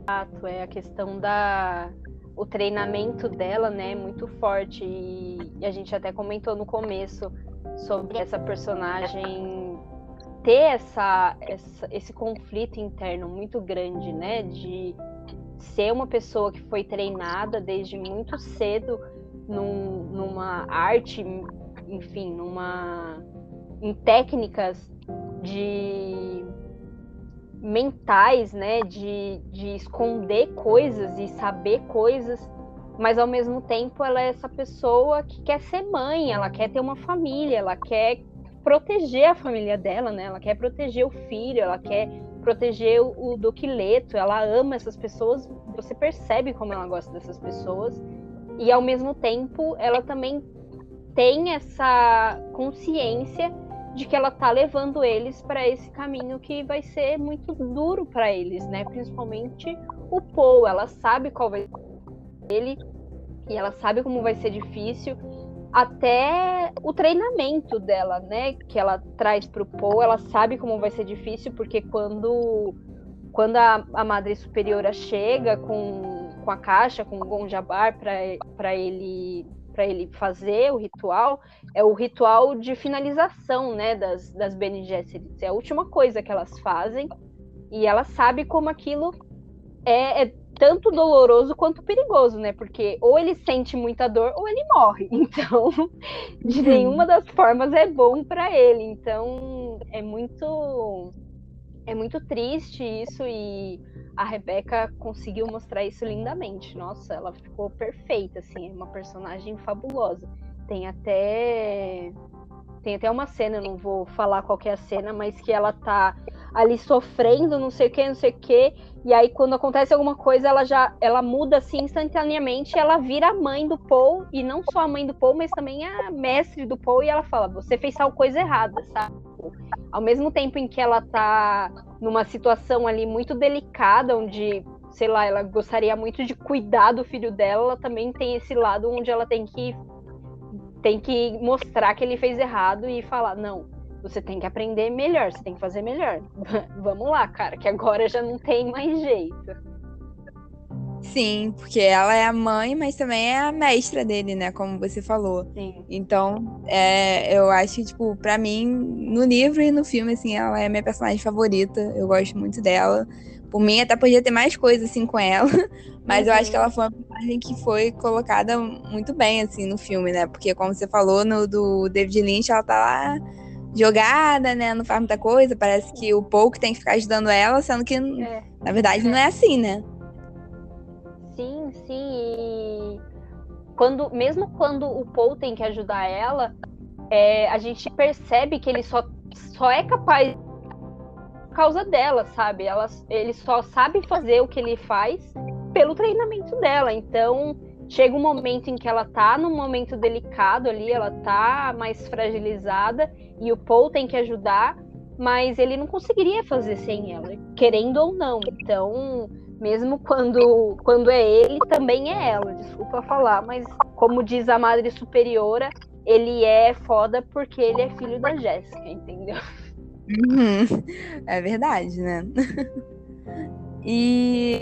Exato, é a questão da o treinamento dela, né, muito forte e, e a gente até comentou no começo sobre essa personagem ter essa, essa, esse conflito interno muito grande, né? De ser uma pessoa que foi treinada desde muito cedo num, numa arte, enfim, numa em técnicas de mentais, né? De, de esconder coisas e saber coisas mas ao mesmo tempo ela é essa pessoa que quer ser mãe, ela quer ter uma família, ela quer proteger a família dela, né? Ela quer proteger o filho, ela quer proteger o, o Doquileto, ela ama essas pessoas, você percebe como ela gosta dessas pessoas, e ao mesmo tempo ela também tem essa consciência de que ela tá levando eles para esse caminho que vai ser muito duro para eles, né? Principalmente o Paul, ela sabe qual vai ser ele e ela sabe como vai ser difícil até o treinamento dela, né, que ela traz para o Paul, ela sabe como vai ser difícil porque quando quando a, a Madre Superiora chega com, com a caixa, com o Gonjabar para ele para ele fazer o ritual, é o ritual de finalização, né, das, das Bene Gesserits. É a última coisa que elas fazem e ela sabe como aquilo é, é tanto doloroso quanto perigoso, né? Porque ou ele sente muita dor ou ele morre. Então, de nenhuma das formas é bom para ele. Então, é muito é muito triste isso e a Rebeca conseguiu mostrar isso lindamente. Nossa, ela ficou perfeita, assim, é uma personagem fabulosa. Tem até tem até uma cena, eu não vou falar qual é a cena, mas que ela tá ali sofrendo, não sei o que, não sei o que, e aí quando acontece alguma coisa, ela já ela muda assim instantaneamente, ela vira a mãe do Paul, e não só a mãe do Paul, mas também a mestre do Paul, e ela fala: "Você fez tal coisa errada", sabe? Ao mesmo tempo em que ela tá numa situação ali muito delicada, onde sei lá, ela gostaria muito de cuidar do filho dela, ela também tem esse lado onde ela tem que tem que mostrar que ele fez errado e falar, não, você tem que aprender melhor, você tem que fazer melhor. Vamos lá, cara, que agora já não tem mais jeito. Sim, porque ela é a mãe, mas também é a mestra dele, né? Como você falou. Sim. Então, é, eu acho que, tipo, pra mim, no livro e no filme, assim, ela é a minha personagem favorita. Eu gosto muito dela. Por mim, até podia ter mais coisas, assim, com ela. Mas uhum. eu acho que ela foi uma personagem que foi colocada muito bem, assim, no filme, né? Porque, como você falou, no do David Lynch, ela tá lá jogada, né? Não faz muita coisa. Parece que o Paul que tem que ficar ajudando ela, sendo que, é. na verdade, não é assim, né? Sim, sim. E quando, mesmo quando o Paul tem que ajudar ela, é, a gente percebe que ele só, só é capaz por causa dela, sabe? Ela, ele só sabe fazer o que ele faz pelo treinamento dela. Então, chega um momento em que ela tá num momento delicado ali, ela tá mais fragilizada e o Paul tem que ajudar, mas ele não conseguiria fazer sem ela, querendo ou não. Então, mesmo quando quando é ele, também é ela. Desculpa falar, mas como diz a Madre Superiora, ele é foda porque ele é filho da Jéssica, entendeu? Uhum. É verdade, né? E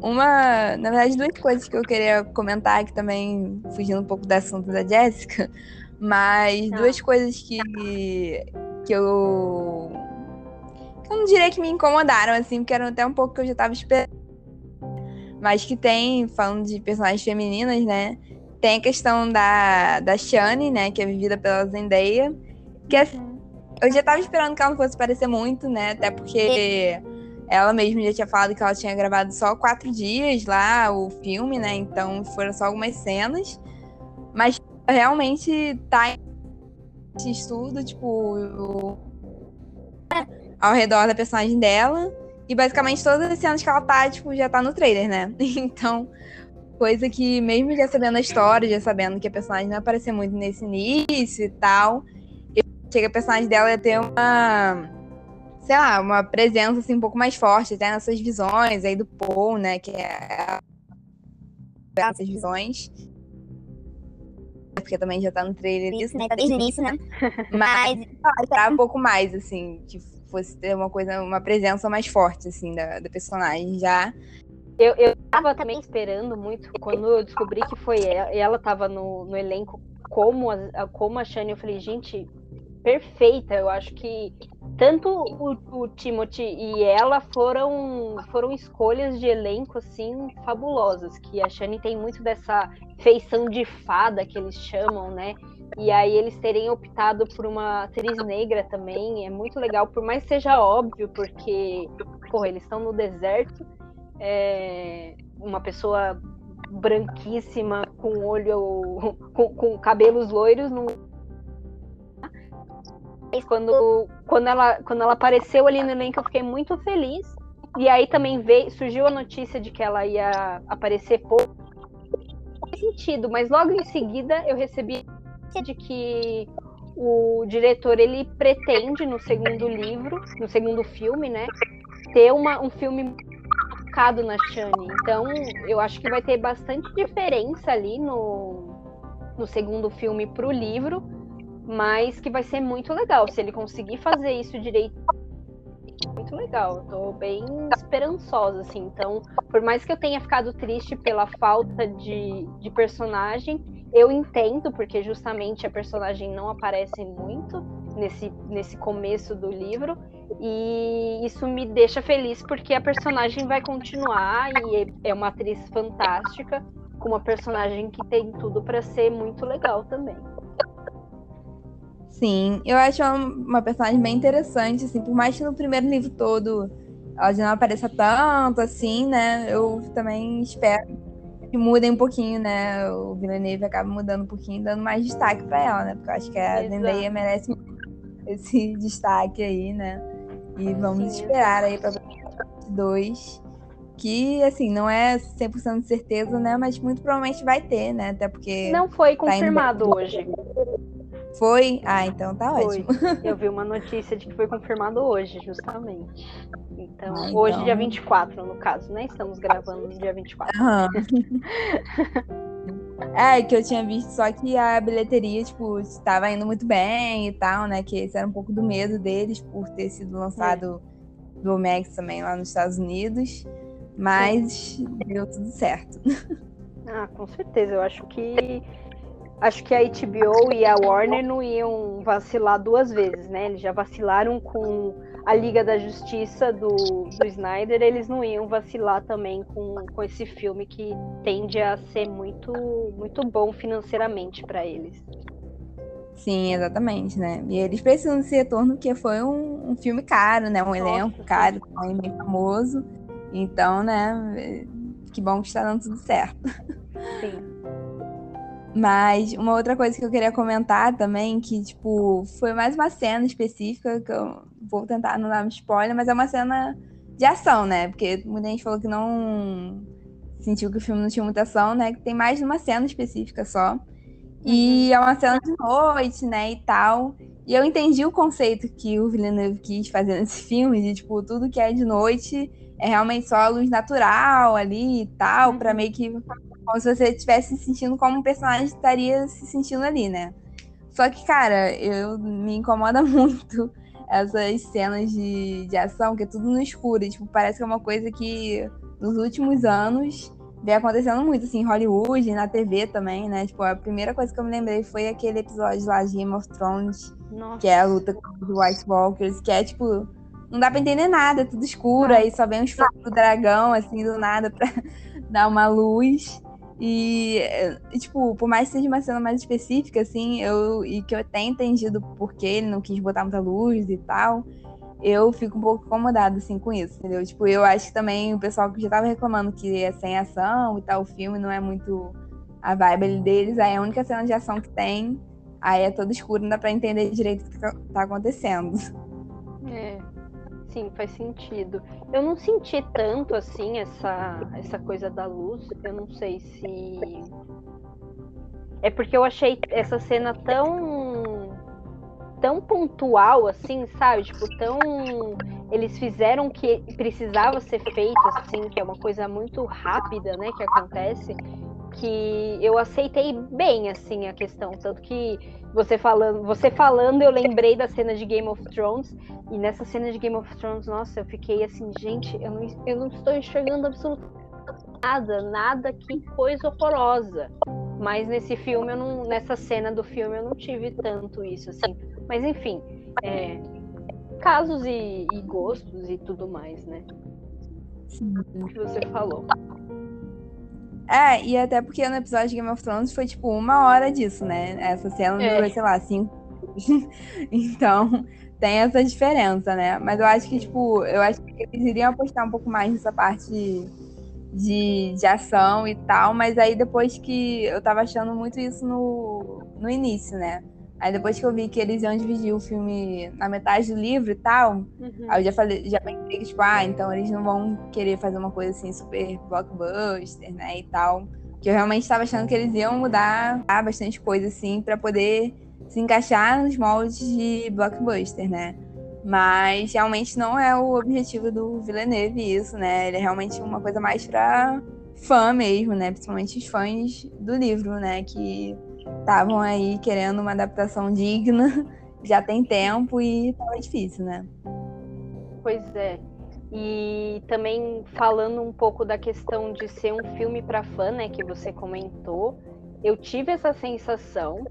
uma, na verdade, duas coisas que eu queria comentar, que também fugindo um pouco do assunto da Jéssica, mas tá. duas coisas que, que eu. que eu não diria que me incomodaram, assim, porque eram até um pouco que eu já tava esperando. Mas que tem, falando de personagens femininas, né? Tem a questão da, da Shani, né? Que é vivida pela Zendaya. Que assim, eu já tava esperando que ela não fosse parecer muito, né? Até porque ela mesma já tinha falado que ela tinha gravado só quatro dias lá o filme, né? Então foram só algumas cenas. Mas realmente tá em estudo, tipo, ao redor da personagem dela. E basicamente todas as cenas que ela tá, tipo, já tá no trailer, né? Então, coisa que mesmo já sabendo a história, já sabendo que a personagem não aparecer muito nesse início e tal, chega a personagem dela a ter uma sei lá, uma presença assim um pouco mais forte até nessas visões aí do Paul, né, que é essas visões. Porque também já tá no trailer isso, né? Tá desde o início, né? Mas esperava um pouco mais, assim, que fosse ter uma coisa, uma presença mais forte, assim, da, da personagem já. Eu, eu tava também esperando muito quando eu descobri que foi ela, ela tava no, no elenco como a, como a Shane, eu falei, gente, perfeita. Eu acho que tanto o, o Timothy e ela foram foram escolhas de elenco assim fabulosas, que a Shane tem muito dessa feição de fada que eles chamam, né? E aí eles terem optado por uma atriz negra também é muito legal, por mais seja óbvio, porque porra, eles estão no deserto, é, uma pessoa branquíssima com olho com, com cabelos loiros não quando, quando, ela, quando ela apareceu ali no elenco, eu fiquei muito feliz. E aí também veio, surgiu a notícia de que ela ia aparecer pouco. Sentido, mas logo em seguida eu recebi de que o diretor ele pretende no segundo livro, no segundo filme, né, ter uma, um filme focado na Shani. Então, eu acho que vai ter bastante diferença ali no, no segundo filme para o livro mas que vai ser muito legal. Se ele conseguir fazer isso direito, muito legal. Eu tô bem esperançosa, assim. Então, por mais que eu tenha ficado triste pela falta de, de personagem, eu entendo, porque justamente a personagem não aparece muito nesse, nesse começo do livro. E isso me deixa feliz porque a personagem vai continuar e é uma atriz fantástica, com uma personagem que tem tudo para ser muito legal também. Sim, eu acho uma, uma personagem bem interessante, assim, por mais que no primeiro livro todo ela já não apareça tanto, assim, né? Eu também espero que mudem um pouquinho, né? O Villeneuve acaba mudando um pouquinho, dando mais destaque para ela, né? Porque eu acho que a Zendaya merece esse destaque aí, né? E vamos Sim, esperar aí para 2 que assim não é 100% de certeza, né, mas muito provavelmente vai ter, né? Até porque não foi tá confirmado tá hoje. Foi? Ah, então tá foi. ótimo. Eu vi uma notícia de que foi confirmado hoje, justamente. Então, ah, então... hoje, dia 24, no caso, né? Estamos gravando no dia 24. Uhum. é, que eu tinha visto só que a bilheteria, tipo, estava indo muito bem e tal, né? Que esse era um pouco do medo deles por ter sido lançado é. do Max também lá nos Estados Unidos. Mas Sim. deu tudo certo. Ah, com certeza. Eu acho que acho que a HBO e a Warner não iam vacilar duas vezes, né? Eles já vacilaram com a Liga da Justiça do, do Snyder, eles não iam vacilar também com, com esse filme que tende a ser muito, muito bom financeiramente para eles. Sim, exatamente, né? E eles precisam desse retorno porque foi um, um filme caro, né? Um Nossa, elenco caro, um bem famoso. Então, né? Que bom que está dando tudo certo. Sim. Mas uma outra coisa que eu queria comentar também, que, tipo, foi mais uma cena específica, que eu vou tentar não dar um spoiler, mas é uma cena de ação, né? Porque muita gente falou que não sentiu que o filme não tinha muita ação, né? Que tem mais de uma cena específica só. E uhum. é uma cena de noite, né? E tal. E eu entendi o conceito que o Villeneuve quis fazer nesse filme, de, tipo, tudo que é de noite é realmente só a luz natural ali e tal, uhum. para meio que como se você estivesse se sentindo como um personagem estaria se sentindo ali, né? Só que, cara, eu me incomoda muito essas cenas de, de ação, que é tudo no escuro. E, tipo, parece que é uma coisa que nos últimos anos vem acontecendo muito, assim, em Hollywood, na TV também, né? Tipo, a primeira coisa que eu me lembrei foi aquele episódio lá de Game of Thrones, Nossa. que é a luta contra os White Walkers, que é, tipo, não dá pra entender nada, é tudo escuro, aí só vem os fogos do dragão, assim, do nada, pra dar uma luz. E, tipo, por mais que seja uma cena mais específica, assim, eu, e que eu tenha entendido por que ele não quis botar muita luz e tal, eu fico um pouco incomodada, assim, com isso, entendeu? Tipo, eu acho que também o pessoal que já tava reclamando que é sem ação e tal, o filme não é muito a vibe deles, aí a única cena de ação que tem, aí é todo escuro, não dá pra entender direito o que tá acontecendo. É. Sim, faz sentido. Eu não senti tanto assim essa, essa coisa da luz. Eu não sei se. É porque eu achei essa cena tão. tão pontual assim, sabe? Tipo, tão eles fizeram o que precisava ser feito assim, que é uma coisa muito rápida, né, que acontece, que eu aceitei bem assim a questão, tanto que você falando, você falando, eu lembrei da cena de Game of Thrones e nessa cena de Game of Thrones, nossa, eu fiquei assim, gente, eu não, eu não estou enxergando absolutamente nada, nada, que coisa horrorosa. Mas nesse filme, eu não, nessa cena do filme, eu não tive tanto isso, assim. Mas enfim, é, casos e, e, gostos e tudo mais, né? Sim. O que você falou. É, e até porque no episódio de Game of Thrones foi tipo uma hora disso, né? Essa cena é. durou, sei lá, cinco. então, tem essa diferença, né? Mas eu acho que, tipo, eu acho que eles iriam apostar um pouco mais nessa parte de, de ação e tal, mas aí depois que eu tava achando muito isso no, no início, né? Aí depois que eu vi que eles iam dividir o filme na metade do livro e tal, uhum. aí eu já falei, já pensei que, tipo, ah, então eles não vão querer fazer uma coisa assim super blockbuster, né? E tal. Que eu realmente estava achando que eles iam mudar bastante coisa, assim, para poder se encaixar nos moldes de blockbuster, né? Mas realmente não é o objetivo do Villeneuve isso, né? Ele é realmente uma coisa mais para fã mesmo, né? Principalmente os fãs do livro, né? Que estavam aí querendo uma adaptação digna, já tem tempo e tava difícil, né? Pois é. E também falando um pouco da questão de ser um filme para fã, né, que você comentou, eu tive essa sensação,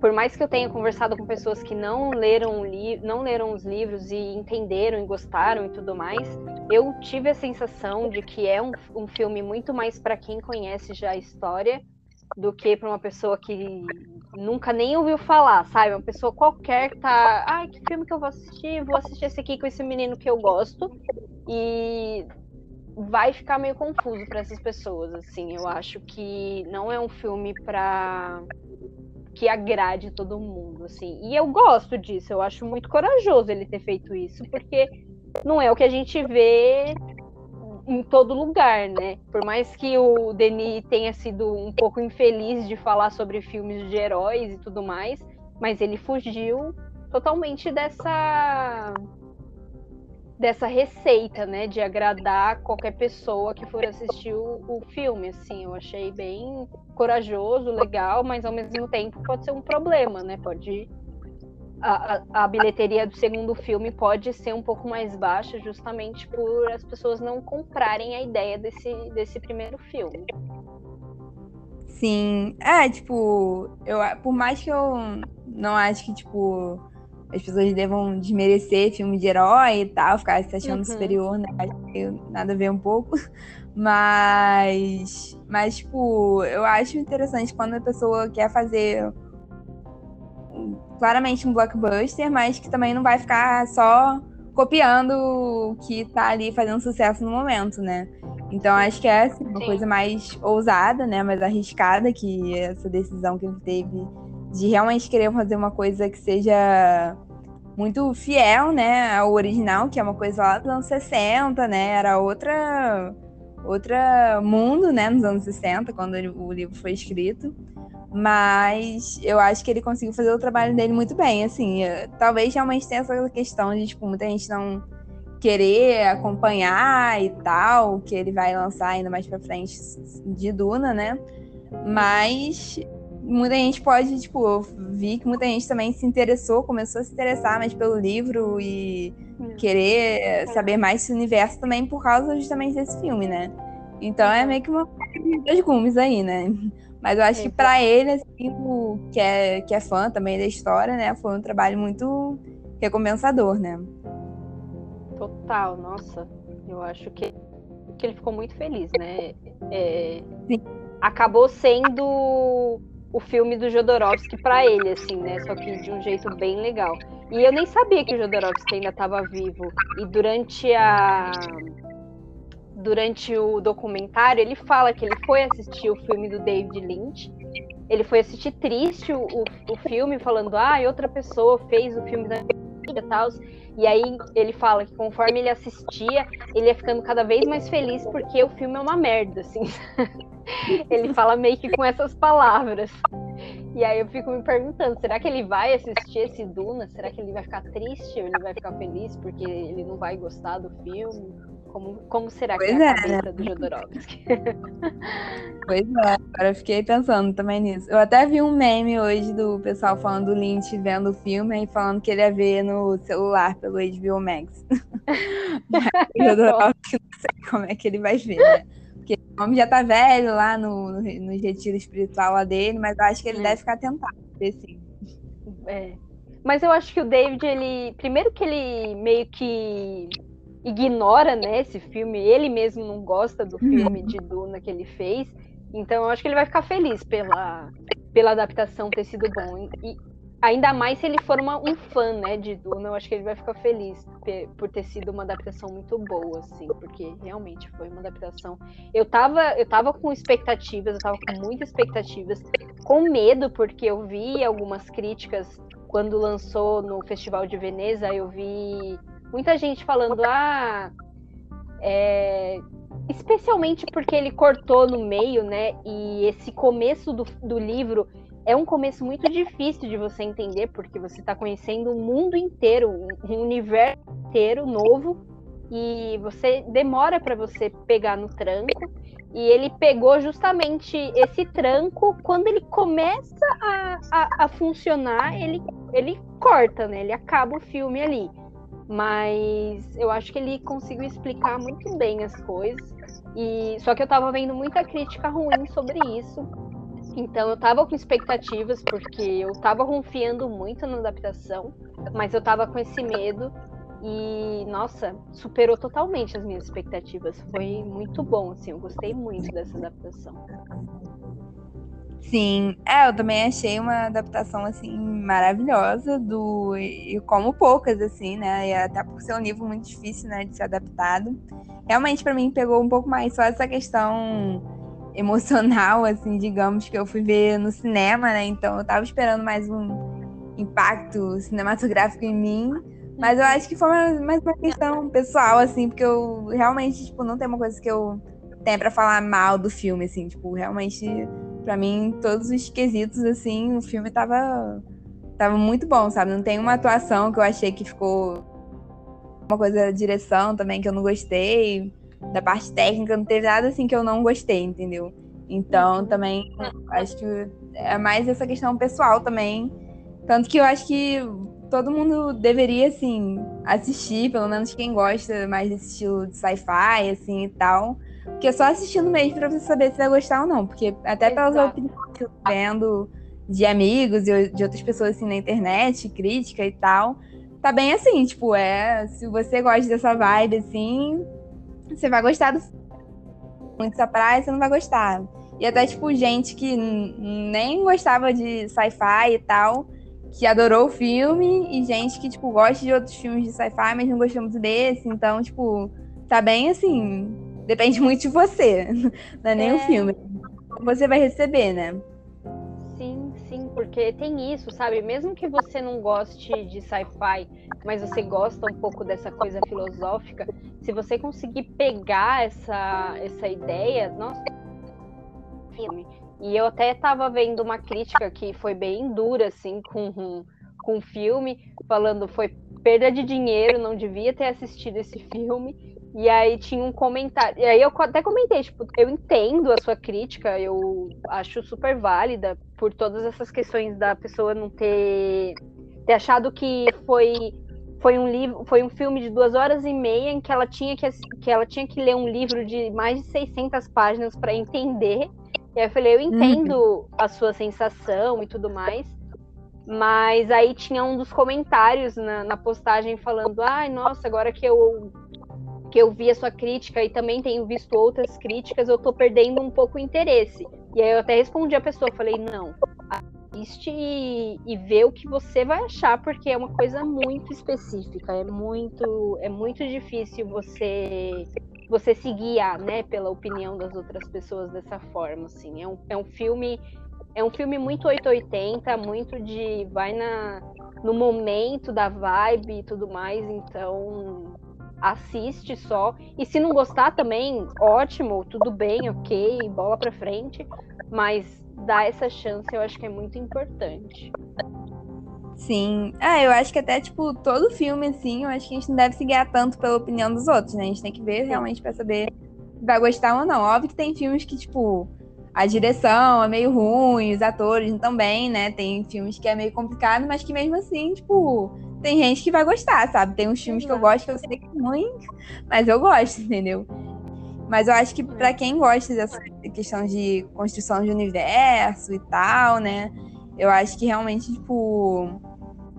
por mais que eu tenha conversado com pessoas que não leram, não leram os livros e entenderam e gostaram e tudo mais, eu tive a sensação de que é um, um filme muito mais para quem conhece já a história do que para uma pessoa que nunca nem ouviu falar, sabe? Uma pessoa qualquer que tá, ai, que filme que eu vou assistir? Vou assistir esse aqui com esse menino que eu gosto. E vai ficar meio confuso para essas pessoas, assim. Eu acho que não é um filme para que agrade todo mundo, assim. E eu gosto disso, eu acho muito corajoso ele ter feito isso, porque não é o que a gente vê em todo lugar, né? Por mais que o Denis tenha sido um pouco infeliz de falar sobre filmes de heróis e tudo mais, mas ele fugiu totalmente dessa dessa receita, né, de agradar qualquer pessoa que for assistir o, o filme, assim, eu achei bem corajoso, legal, mas ao mesmo tempo pode ser um problema, né? Pode a, a, bilheteria do segundo filme pode ser um pouco mais baixa, justamente por as pessoas não comprarem a ideia desse, desse primeiro filme. Sim, é, tipo, eu, por mais que eu não acho que, tipo, as pessoas devam desmerecer filme de herói e tal, ficar se achando uhum. superior, né? Acho que nada a ver um pouco. Mas, mas, tipo, eu acho interessante quando a pessoa quer fazer claramente um blockbuster, mas que também não vai ficar só copiando o que tá ali fazendo sucesso no momento, né? Então acho que é assim, uma Sim. coisa mais ousada, né? Mais arriscada que essa decisão que ele teve de realmente querer fazer uma coisa que seja muito fiel, né, ao original, que é uma coisa lá dos anos 60, né? Era outra outra mundo, né, nos anos 60, quando o livro foi escrito. Mas eu acho que ele conseguiu fazer o trabalho dele muito bem, assim. Talvez realmente tenha essa questão de, tipo, muita gente não querer acompanhar e tal, que ele vai lançar ainda mais pra frente de Duna, né? Mas muita gente pode, tipo, eu vi que muita gente também se interessou, começou a se interessar mais pelo livro e querer saber mais desse universo também por causa justamente desse filme, né? Então é meio que uma das gumes aí, né? Mas eu acho que para ele, assim, o, que, é, que é fã também da história, né, foi um trabalho muito recompensador, né? Total, nossa. Eu acho que, que ele ficou muito feliz, né? É, acabou sendo o filme do Jodorowsky para ele, assim, né? Só que de um jeito bem legal. E eu nem sabia que o Jodorowsky ainda estava vivo. E durante a durante o documentário, ele fala que ele foi assistir o filme do David Lynch. Ele foi assistir triste o, o, o filme, falando, ah, outra pessoa fez o filme da e tal. E aí ele fala que conforme ele assistia, ele ia ficando cada vez mais feliz porque o filme é uma merda, assim. ele fala meio que com essas palavras. E aí eu fico me perguntando, será que ele vai assistir esse Duna? Será que ele vai ficar triste ou ele vai ficar feliz porque ele não vai gostar do filme? Como, como será pois que é, a é, cabeça né? do Jodorowsky? Pois é, agora eu fiquei pensando também nisso. Eu até vi um meme hoje do pessoal falando do Lynch vendo o filme e falando que ele ia ver no celular pelo HBO Max. O Jodorowsky não sei como é que ele vai ver, né? Porque o homem já tá velho lá no, no, no retiro espiritual lá dele, mas eu acho que ele é. deve ficar tentado ver sim. É. Mas eu acho que o David, ele. Primeiro que ele meio que ignora né, esse filme, ele mesmo não gosta do filme de Duna que ele fez. Então eu acho que ele vai ficar feliz pela, pela adaptação ter sido bom. E, Ainda mais se ele for uma, um fã, né, de Duna, eu acho que ele vai ficar feliz por ter sido uma adaptação muito boa, assim, porque realmente foi uma adaptação. Eu tava, eu tava com expectativas, eu tava com muitas expectativas, com medo, porque eu vi algumas críticas quando lançou no Festival de Veneza, eu vi muita gente falando, ah, é, especialmente porque ele cortou no meio, né? E esse começo do, do livro é um começo muito difícil de você entender, porque você está conhecendo um mundo inteiro, um universo inteiro novo, e você demora para você pegar no tranco. E ele pegou justamente esse tranco quando ele começa a, a, a funcionar, ele, ele corta, né? Ele acaba o filme ali. Mas eu acho que ele conseguiu explicar muito bem as coisas. E só que eu tava vendo muita crítica ruim sobre isso. Então eu tava com expectativas, porque eu tava confiando muito na adaptação, mas eu tava com esse medo. E, nossa, superou totalmente as minhas expectativas. Foi muito bom, assim, eu gostei muito dessa adaptação. Sim, é, eu também achei uma adaptação, assim, maravilhosa, do e como poucas, assim, né, e até por ser um livro muito difícil, né, de ser adaptado. Realmente, para mim, pegou um pouco mais só essa questão emocional, assim, digamos, que eu fui ver no cinema, né? Então eu tava esperando mais um impacto cinematográfico em mim. Mas eu acho que foi mais uma questão pessoal, assim, porque eu realmente, tipo, não tem uma coisa que eu tenha para falar mal do filme, assim, tipo, realmente, para mim, todos os quesitos, assim, o filme tava, tava muito bom, sabe? Não tem uma atuação que eu achei que ficou uma coisa da direção também que eu não gostei da parte técnica, não teve nada assim que eu não gostei, entendeu? Então, também acho que é mais essa questão pessoal também. Tanto que eu acho que todo mundo deveria, assim, assistir, pelo menos quem gosta mais desse estilo de sci-fi, assim, e tal. Porque é só assistindo mesmo pra você saber se vai gostar ou não. Porque até pelas opiniões que eu tô vendo de amigos e de outras pessoas, assim, na internet, crítica e tal, tá bem assim, tipo, é... Se você gosta dessa vibe, assim, você vai gostar do muito dessa praia, você não vai gostar. E até, tipo, gente que nem gostava de sci-fi e tal, que adorou o filme, e gente que, tipo, gosta de outros filmes de sci-fi, mas não gostou muito desse. Então, tipo, tá bem assim. Depende muito de você. Não é nem é... o filme. Você vai receber, né? porque tem isso, sabe? Mesmo que você não goste de sci-fi, mas você gosta um pouco dessa coisa filosófica, se você conseguir pegar essa, essa ideia, nossa, filme. E eu até estava vendo uma crítica que foi bem dura, assim, com, com o filme, falando foi perda de dinheiro, não devia ter assistido esse filme. E aí tinha um comentário. E aí eu até comentei, tipo, eu entendo a sua crítica, eu acho super válida por todas essas questões da pessoa não ter, ter achado que foi foi um livro, foi um filme de duas horas e meia em que ela tinha que, que ela tinha que ler um livro de mais de 600 páginas para entender. E aí eu falei, eu entendo uhum. a sua sensação e tudo mais, mas aí tinha um dos comentários na, na postagem falando, ai, nossa, agora que eu que eu vi a sua crítica e também tenho visto outras críticas, eu tô perdendo um pouco o interesse. E aí eu até respondi a pessoa, falei, não, assiste e, e vê o que você vai achar, porque é uma coisa muito específica, é muito, é muito difícil você você se guiar, né, pela opinião das outras pessoas dessa forma, assim. É um, é um filme é um filme muito 880, muito de vai na no momento da vibe e tudo mais, então assiste só. E se não gostar também, ótimo, tudo bem, ok, bola pra frente. Mas dar essa chance, eu acho que é muito importante. Sim. Ah, eu acho que até, tipo, todo filme, assim, eu acho que a gente não deve se guiar tanto pela opinião dos outros, né? A gente tem que ver realmente pra saber se vai gostar ou não. Óbvio que tem filmes que, tipo, a direção é meio ruim, os atores também, né? Tem filmes que é meio complicado, mas que mesmo assim, tipo, tem gente que vai gostar, sabe? Tem uns filmes que eu gosto que eu sei que é ruim, mas eu gosto, entendeu? Mas eu acho que para quem gosta dessa questão de construção de universo e tal, né? Eu acho que realmente, tipo,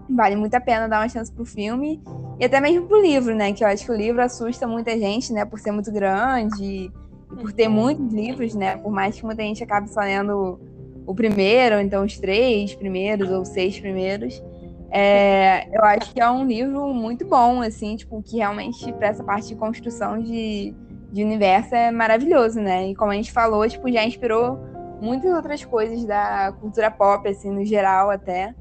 vale muito a pena dar uma chance pro filme. E até mesmo pro livro, né? Que eu acho que o livro assusta muita gente, né? Por ser muito grande e por ter muitos livros, né? Por mais que muita gente acabe só lendo o primeiro, ou então os três primeiros, ou seis primeiros. É, eu acho que é um livro muito bom, assim, tipo, que realmente, para essa parte de construção de, de universo, é maravilhoso, né? E como a gente falou, tipo, já inspirou muitas outras coisas da cultura pop, assim, no geral até.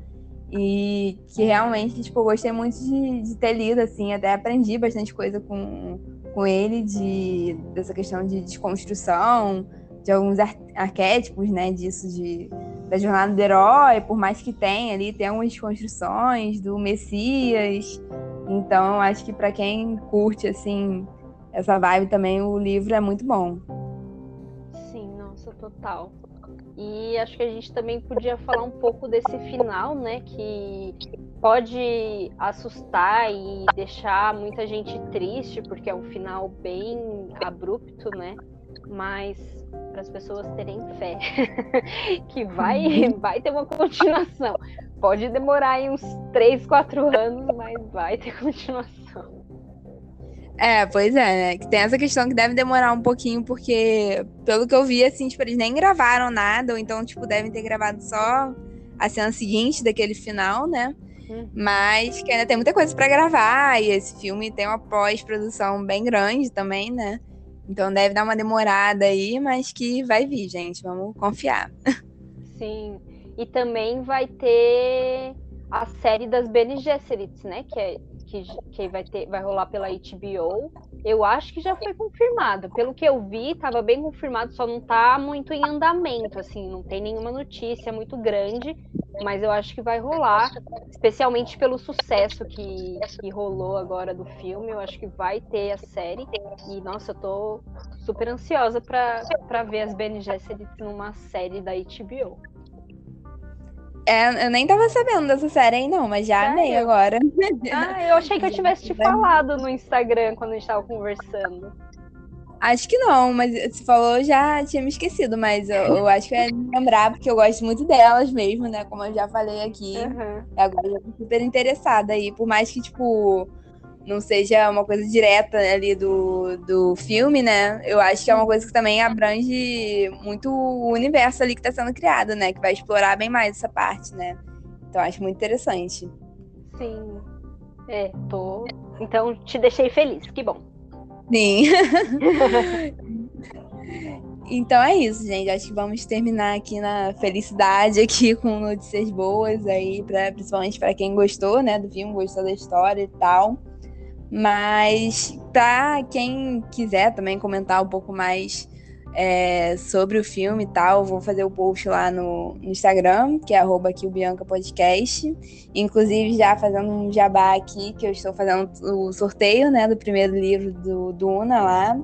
E que realmente, tipo, eu gostei muito de, de ter lido, assim, até aprendi bastante coisa com, com ele, de, dessa questão de desconstrução, de alguns ar arquétipos, né, disso, de, da jornada do herói, por mais que tenha ali, tem algumas desconstruções do Messias. Então, acho que para quem curte, assim, essa vibe também, o livro é muito bom. Sim, nossa, total. E acho que a gente também podia falar um pouco desse final, né? Que pode assustar e deixar muita gente triste, porque é um final bem abrupto, né? Mas para as pessoas terem fé que vai, vai ter uma continuação. Pode demorar aí uns 3, 4 anos, mas vai ter continuação. É, pois é, né? Que tem essa questão que deve demorar um pouquinho, porque, pelo que eu vi, assim, tipo, eles nem gravaram nada, ou então, tipo, devem ter gravado só a cena seguinte daquele final, né? Mas que ainda tem muita coisa para gravar, e esse filme tem uma pós-produção bem grande também, né? Então deve dar uma demorada aí, mas que vai vir, gente. Vamos confiar. Sim. E também vai ter a série das Bene Gesserits, né? Que é que, que vai, ter, vai rolar pela HBO, eu acho que já foi confirmado. Pelo que eu vi, estava bem confirmado, só não está muito em andamento, assim, não tem nenhuma notícia muito grande, mas eu acho que vai rolar, especialmente pelo sucesso que, que rolou agora do filme, eu acho que vai ter a série. E, nossa, eu tô super ansiosa para ver as Bene Gesserit numa série da HBO. É, eu nem tava sabendo dessa série aí, não, mas já Sério? amei agora. Ah, eu achei que eu tivesse te falado no Instagram quando a gente tava conversando. Acho que não, mas você falou, já tinha me esquecido, mas eu, eu acho que é lembrar, porque eu gosto muito delas mesmo, né? Como eu já falei aqui. Uhum. Agora eu tô super interessada aí, por mais que, tipo, não seja uma coisa direta ali do, do filme, né? Eu acho que é uma coisa que também abrange muito o universo ali que está sendo criado, né? Que vai explorar bem mais essa parte, né? Então acho muito interessante. Sim. É, tô. Então te deixei feliz, que bom. Sim. então é isso, gente. Acho que vamos terminar aqui na felicidade aqui com notícias boas aí, pra, principalmente para quem gostou, né, do filme, gostou da história e tal. Mas para quem quiser também comentar um pouco mais é, sobre o filme e tal, vou fazer o post lá no, no Instagram, que é arroba aqui o Bianca Podcast. Inclusive, já fazendo um jabá aqui, que eu estou fazendo o sorteio né, do primeiro livro do Duna lá.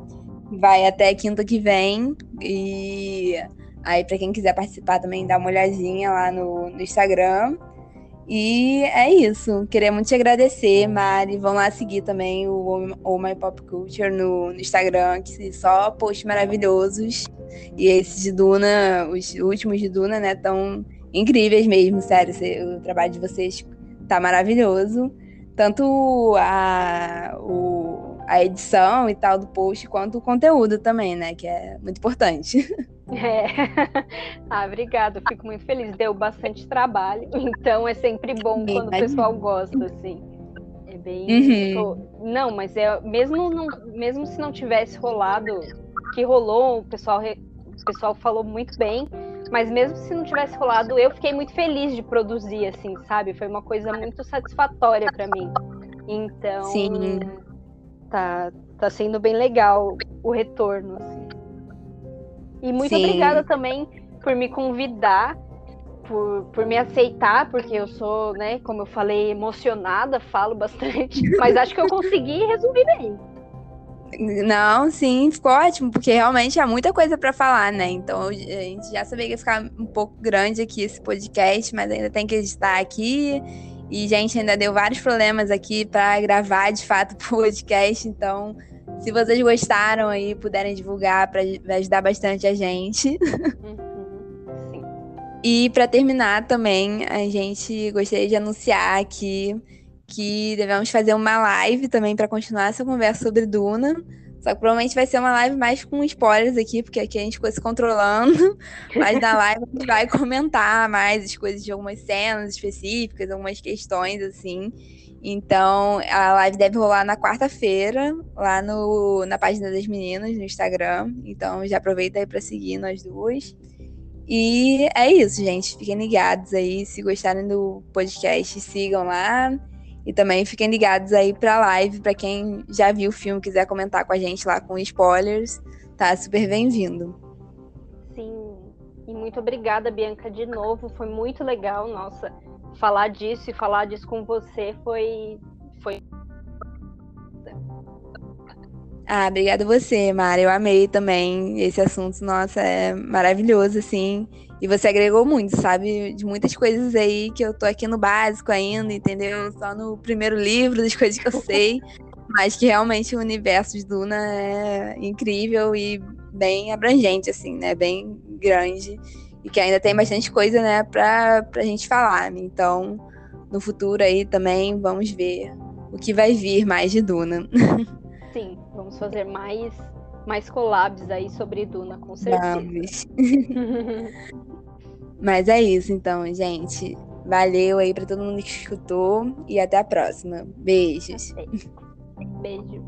Vai até quinta que vem. E aí, para quem quiser participar também, dá uma olhadinha lá no, no Instagram. E é isso. Queria muito te agradecer, Mari. Vão lá seguir também o Oh My Pop Culture no, no Instagram, que só posts maravilhosos. E esses de Duna, os últimos de Duna, né, tão incríveis mesmo, sério. O trabalho de vocês tá maravilhoso. Tanto a, o, a edição e tal do post, quanto o conteúdo também, né, que é muito importante. É. ah, obrigada, fico muito feliz. Deu bastante trabalho, então é sempre bom quando o pessoal gosta, assim. É bem. Uhum. Não, mas é mesmo, não, mesmo se não tivesse rolado, que rolou, o pessoal, o pessoal falou muito bem. Mas mesmo se não tivesse rolado, eu fiquei muito feliz de produzir, assim, sabe? Foi uma coisa muito satisfatória para mim. Então, Sim. tá, tá sendo bem legal o retorno, assim. E muito Sim. obrigada também por me convidar, por, por me aceitar, porque eu sou, né, como eu falei, emocionada, falo bastante, mas acho que eu consegui resumir bem. Não, sim, ficou ótimo, porque realmente há muita coisa para falar, né? Então a gente já sabia que ia ficar um pouco grande aqui esse podcast, mas ainda tem que editar aqui. E, gente, ainda deu vários problemas aqui para gravar de fato o podcast. Então, se vocês gostaram aí, puderem divulgar, pra, vai ajudar bastante a gente. Uhum, e para terminar também, a gente gostaria de anunciar aqui que devemos fazer uma live também para continuar essa conversa sobre Duna. Só que provavelmente vai ser uma live mais com spoilers aqui, porque aqui a gente ficou se controlando. Mas na live a gente vai comentar mais as coisas de algumas cenas específicas, algumas questões, assim. Então, a live deve rolar na quarta-feira, lá no, na página das meninas, no Instagram. Então, já aproveita aí para seguir nós duas. E é isso, gente. Fiquem ligados aí. Se gostarem do podcast, sigam lá. E também fiquem ligados aí pra live, para quem já viu o filme, quiser comentar com a gente lá com spoilers, tá super bem-vindo. Sim, e muito obrigada, Bianca, de novo. Foi muito legal, nossa, falar disso e falar disso com você foi. Ah, obrigada você, Mara. Eu amei também esse assunto. Nossa, é maravilhoso, assim. E você agregou muito, sabe? De muitas coisas aí que eu tô aqui no básico ainda, entendeu? Só no primeiro livro das coisas que eu sei. mas que realmente o universo de Duna é incrível e bem abrangente, assim, né? Bem grande. E que ainda tem bastante coisa, né, pra, pra gente falar. Então, no futuro aí também vamos ver o que vai vir mais de Duna. Sim, vamos fazer mais mais collabs aí sobre Duna, com certeza. Mas é isso, então, gente. Valeu aí para todo mundo que escutou e até a próxima. Beijos. Beijo.